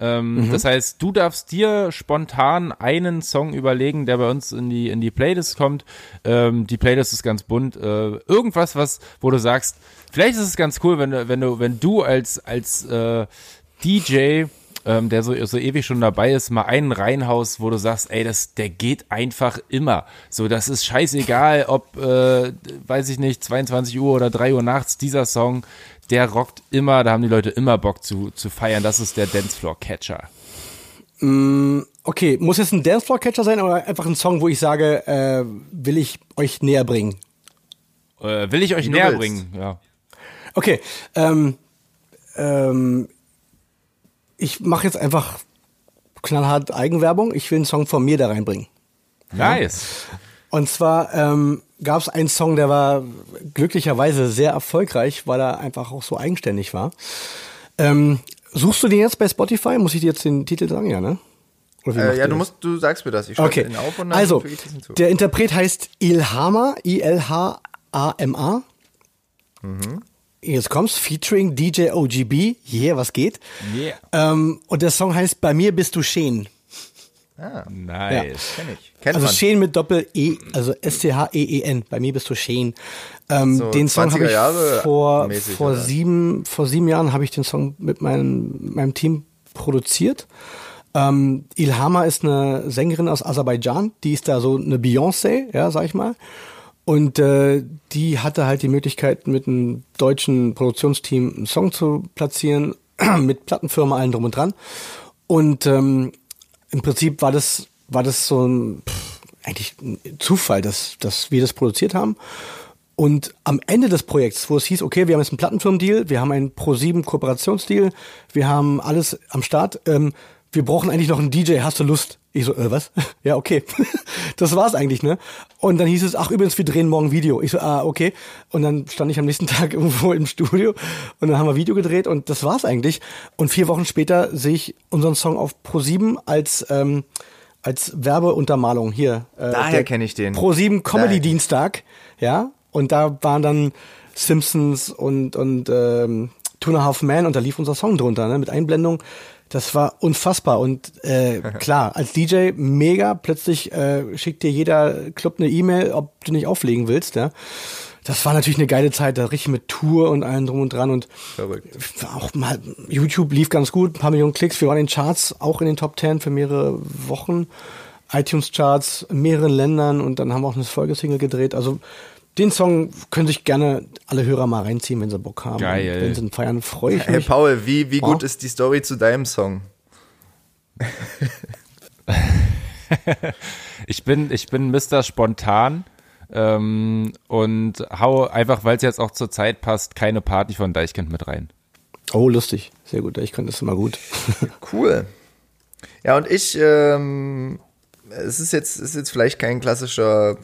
Ähm, Das heißt, du darfst dir spontan einen Song überlegen, der bei uns in die in die Playlist kommt. Ähm, die Playlist ist ganz bunt. Äh, irgendwas, was, wo du sagst, vielleicht ist es ganz cool, wenn du wenn du wenn du als als äh, DJ ähm, der so, so ewig schon dabei ist, mal einen reinhaust, wo du sagst, ey, das, der geht einfach immer. So, das ist scheißegal, ob, äh, weiß ich nicht, 22 Uhr oder 3 Uhr nachts, dieser Song, der rockt immer, da haben die Leute immer Bock zu, zu feiern. Das ist der Dancefloor-Catcher. Mm, okay, muss jetzt ein Dancefloor-Catcher sein oder einfach ein Song, wo ich sage, äh, will ich euch näher bringen? Äh, will ich euch näher willst. bringen, ja. Okay, ähm, ähm, ich mache jetzt einfach knallhart Eigenwerbung. Ich will einen Song von mir da reinbringen. Nice. Und zwar ähm, gab es einen Song, der war glücklicherweise sehr erfolgreich, weil er einfach auch so eigenständig war. Ähm, suchst du den jetzt bei Spotify? Muss ich dir jetzt den Titel sagen, ja, ne? Äh, ja, du musst, du sagst mir das. Ich okay. den auf und dann also, der Interpret heißt Ilhama, I-L-H-A-M-A. Mhm. Jetzt kommt's, featuring DJ OGB. Yeah, was geht? Yeah. Ähm, und der Song heißt Bei mir bist du Sheen. Ah, nice. Ja. Kenn ich. Kennt also man. Sheen mit Doppel-E, also S-T-H-E-E-N. Bei mir bist du Sheen. Ähm, so den Song habe ich vor, vor sieben, vor sieben Jahren habe ich den Song mit meinem, meinem Team produziert. Ähm, Ilhama ist eine Sängerin aus Aserbaidschan, die ist da so eine Beyoncé, ja, sag ich mal. Und äh, die hatte halt die Möglichkeit, mit einem deutschen Produktionsteam einen Song zu platzieren, mit Plattenfirma allen drum und dran. Und ähm, im Prinzip war das, war das so ein, pff, eigentlich ein Zufall, dass, dass wir das produziert haben. Und am Ende des Projekts, wo es hieß, okay, wir haben jetzt einen Plattenfirmendeal, wir haben einen Pro7 Kooperationsdeal, wir haben alles am Start, ähm, wir brauchen eigentlich noch einen DJ, hast du Lust? Ich so, äh, was? ja, okay. das war's eigentlich, ne? Und dann hieß es, ach übrigens, wir drehen morgen Video. Ich so, ah, okay. Und dann stand ich am nächsten Tag irgendwo im Studio und dann haben wir Video gedreht und das war's eigentlich. Und vier Wochen später sehe ich unseren Song auf Pro7 als, ähm, als Werbeuntermalung hier. Äh, Daher kenne ich den. Pro7 Comedy Dienstag, ja. Und da waren dann Simpsons und, und ähm, Two and a Half Man und da lief unser Song drunter, ne? Mit Einblendung das war unfassbar und äh, klar, als DJ mega. Plötzlich äh, schickt dir jeder Club eine E-Mail, ob du nicht auflegen willst. Ja? Das war natürlich eine geile Zeit, da richtig mit Tour und allem drum und dran und Verrückt. auch mal YouTube lief ganz gut, ein paar Millionen Klicks. Wir waren in den Charts, auch in den Top Ten für mehrere Wochen. iTunes-Charts in mehreren Ländern und dann haben wir auch eine Folgesingle gedreht. Also den Song können sich gerne alle Hörer mal reinziehen, wenn sie Bock haben. Geil. wenn sie ihn feiern, freue ich mich. Hey Paul, wie, wie gut oh. ist die Story zu deinem Song? ich bin, ich bin Mr. Spontan ähm, und hau einfach, weil es jetzt auch zur Zeit passt, keine Party von Deichkind mit rein. Oh, lustig. Sehr gut. Deichkind ist immer gut. cool. Ja, und ich, ähm, es ist jetzt, ist jetzt vielleicht kein klassischer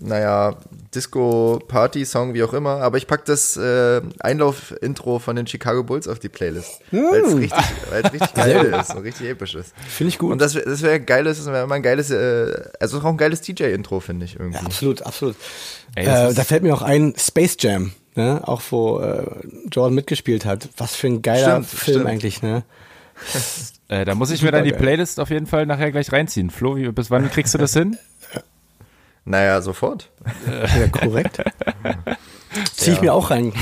naja, Disco-Party-Song, wie auch immer, aber ich packe das äh, Einlauf-Intro von den Chicago Bulls auf die Playlist. Hm. Weil es richtig, richtig geil ist und richtig episch ist. Finde ich gut. Und das, das wäre geiles, das wäre immer ein geiles, äh, also auch ein geiles DJ-Intro, finde ich irgendwie. Ja, absolut, absolut. Ey, äh, da fällt mir auch ein Space Jam, ne? Auch wo äh, Jordan mitgespielt hat. Was für ein geiler stimmt, Film stimmt. eigentlich, ne? äh, da muss ich mir dann die Playlist auf jeden Fall nachher gleich reinziehen. Flo, wie, bis wann kriegst du das hin? Naja, sofort. Ja, korrekt. Zieh ich ja. mir auch rein.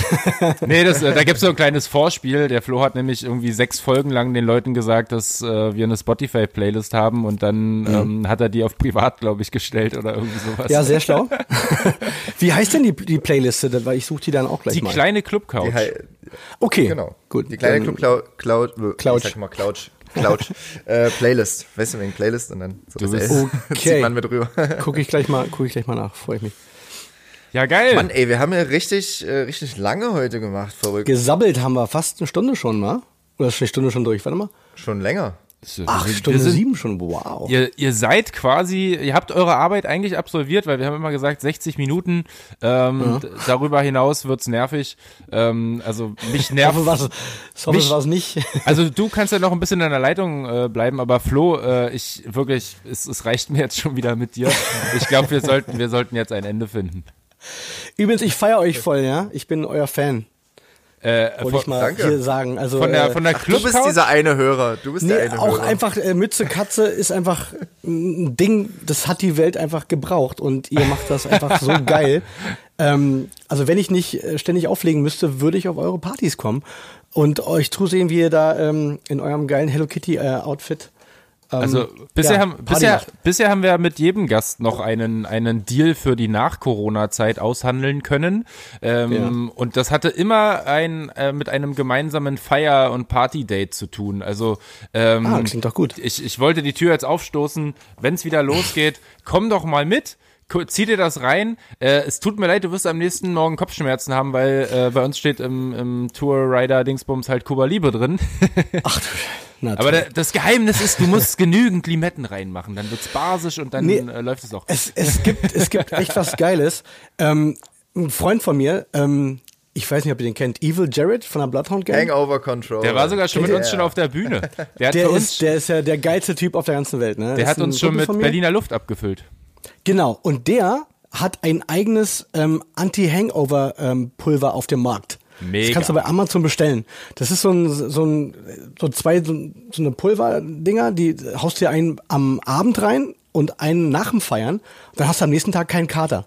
nee, das, äh, da gibt es so ein kleines Vorspiel. Der Flo hat nämlich irgendwie sechs Folgen lang den Leuten gesagt, dass äh, wir eine Spotify-Playlist haben und dann mhm. ähm, hat er die auf privat, glaube ich, gestellt oder irgendwie sowas. Ja, sehr schlau. Wie heißt denn die, die Playliste? Weil ich suche die dann auch gleich die mal. Die kleine Club-Couch. Okay, genau. Gut. Die kleine Club-Couch. Couch. Ich sag mal Couch. Cloud. äh, Playlist. Weißt du, wegen Playlist und dann so du das bist, okay. zieht man mit rüber. gucke ich gleich mal, gucke ich gleich mal nach. Freue ich mich. Ja, geil. Mann, ey, wir haben ja richtig, äh, richtig lange heute gemacht, verrückt. Gesabbelt haben wir fast eine Stunde schon, mal. Oder ist eine Stunde schon durch? Warte mal. Schon länger. Ach, Stunde sind, sieben schon, wow. Ihr, ihr seid quasi, ihr habt eure Arbeit eigentlich absolviert, weil wir haben immer gesagt, 60 Minuten, ähm, ja. darüber hinaus wird's nervig. Ähm, also mich nervt. Ich hoffe, was, was nicht. also du kannst ja noch ein bisschen in der Leitung äh, bleiben, aber Flo, äh, ich wirklich, es, es reicht mir jetzt schon wieder mit dir. Ich glaube, wir sollten, wir sollten jetzt ein Ende finden. Übrigens, ich feiere euch voll, ja. Ich bin euer Fan. Äh, Wollte ich mal danke. hier sagen. Also, von der, von der Ach, Du bist dieser eine Hörer. Du bist nee, der eine auch Hörer. einfach äh, Mütze Katze ist einfach ein Ding, das hat die Welt einfach gebraucht und ihr macht das einfach so geil. Ähm, also wenn ich nicht äh, ständig auflegen müsste, würde ich auf eure Partys kommen und euch zusehen, wie ihr da ähm, in eurem geilen Hello Kitty äh, Outfit also bisher, ja, haben, bisher, bisher haben wir mit jedem Gast noch einen, einen Deal für die Nach-Corona-Zeit aushandeln können. Ähm, ja. Und das hatte immer ein äh, mit einem gemeinsamen Feier- und Party-Date zu tun. Also ähm, ah, klingt doch gut. Ich, ich wollte die Tür jetzt aufstoßen, wenn es wieder losgeht, komm doch mal mit zieh dir das rein. Äh, es tut mir leid, du wirst am nächsten Morgen Kopfschmerzen haben, weil äh, bei uns steht im, im Tour Rider Dingsbums halt Kuba Liebe drin. Ach du na, Aber das Geheimnis ist, du musst genügend Limetten reinmachen, dann wird's basisch und dann nee, äh, läuft es auch. Es, es, gibt, es gibt echt was Geiles. Ähm, ein Freund von mir, ähm, ich weiß nicht, ob ihr den kennt, Evil Jared von der Bloodhound Gang. Hangover Control. Der war sogar schon mit uns schon auf der Bühne. Der, der ist, der ist ja der geilste Typ auf der ganzen Welt. Ne? Der hat uns schon mit Berliner Luft abgefüllt. Genau, und der hat ein eigenes ähm, Anti-Hangover-Pulver ähm, auf dem Markt. Mega. Das kannst du bei Amazon bestellen. Das ist so ein, so ein, so zwei, so, so eine Pulverdinger, die haust dir einen am Abend rein und einen nach dem Feiern. Dann hast du am nächsten Tag keinen Kater.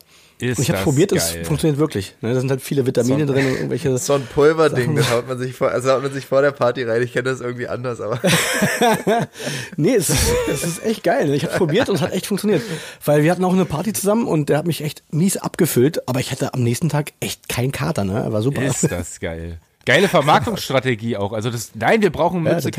Ist und ich habe probiert, es funktioniert wirklich. Ne, da sind halt viele Vitamine so drin und irgendwelche. So ein Pulverding, das haut man sich vor, also haut man sich vor der Party rein. Ich kenne das irgendwie anders, aber. nee, es ist, es ist echt geil. Ich habe probiert und es hat echt funktioniert. Weil wir hatten auch eine Party zusammen und der hat mich echt mies abgefüllt, aber ich hatte am nächsten Tag echt keinen Kater, ne? War super. Ist das geil. Geile Vermarktungsstrategie auch. Also das, nein, wir brauchen Mütze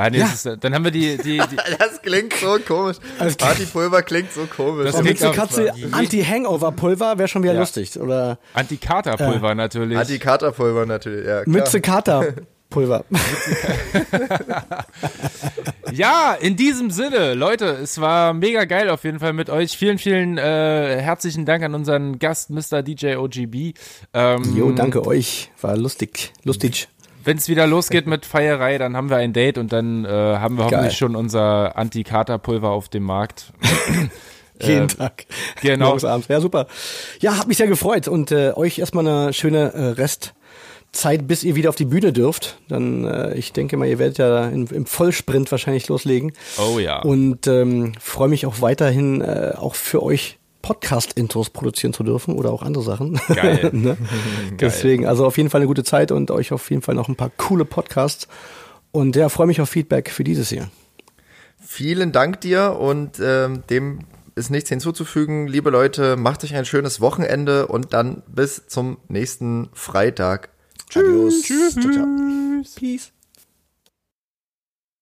ja. Ah, nee, ja. ist, dann haben wir die, die, die Das klingt so komisch. Partypulver klingt so komisch. Das Katze Anti-Hangover-Pulver wäre schon wieder ja. lustig, oder? Anti-Kater-Pulver äh, natürlich. Anti-Kater-Pulver natürlich, ja. Klar. Mütze Kater. Pulver. ja, in diesem Sinne, Leute, es war mega geil auf jeden Fall mit euch. Vielen, vielen äh, herzlichen Dank an unseren Gast, Mr. DJ OGB. Ähm, jo, danke euch. War lustig. Lustig wenn es wieder losgeht mit Feierei, dann haben wir ein Date und dann äh, haben wir hoffentlich Geil. schon unser Anti-Kater-Pulver auf dem Markt. Jeden äh, Tag. Genau. Morgens, abends. Ja, super. Ja, hat mich sehr gefreut und äh, euch erstmal eine schöne äh, Restzeit, bis ihr wieder auf die Bühne dürft. Dann, äh, ich denke mal, ihr werdet ja in, im Vollsprint wahrscheinlich loslegen. Oh ja. Und ähm, freue mich auch weiterhin äh, auch für euch Podcast-Intros produzieren zu dürfen oder auch andere Sachen. Geil. ne? Geil. Deswegen, also auf jeden Fall eine gute Zeit und euch auf jeden Fall noch ein paar coole Podcasts. Und ja, freue mich auf Feedback für dieses Jahr. Vielen Dank dir und ähm, dem ist nichts hinzuzufügen. Liebe Leute, macht euch ein schönes Wochenende und dann bis zum nächsten Freitag. Tschüss. Adios. Tschüss. Ciao, ciao. Peace.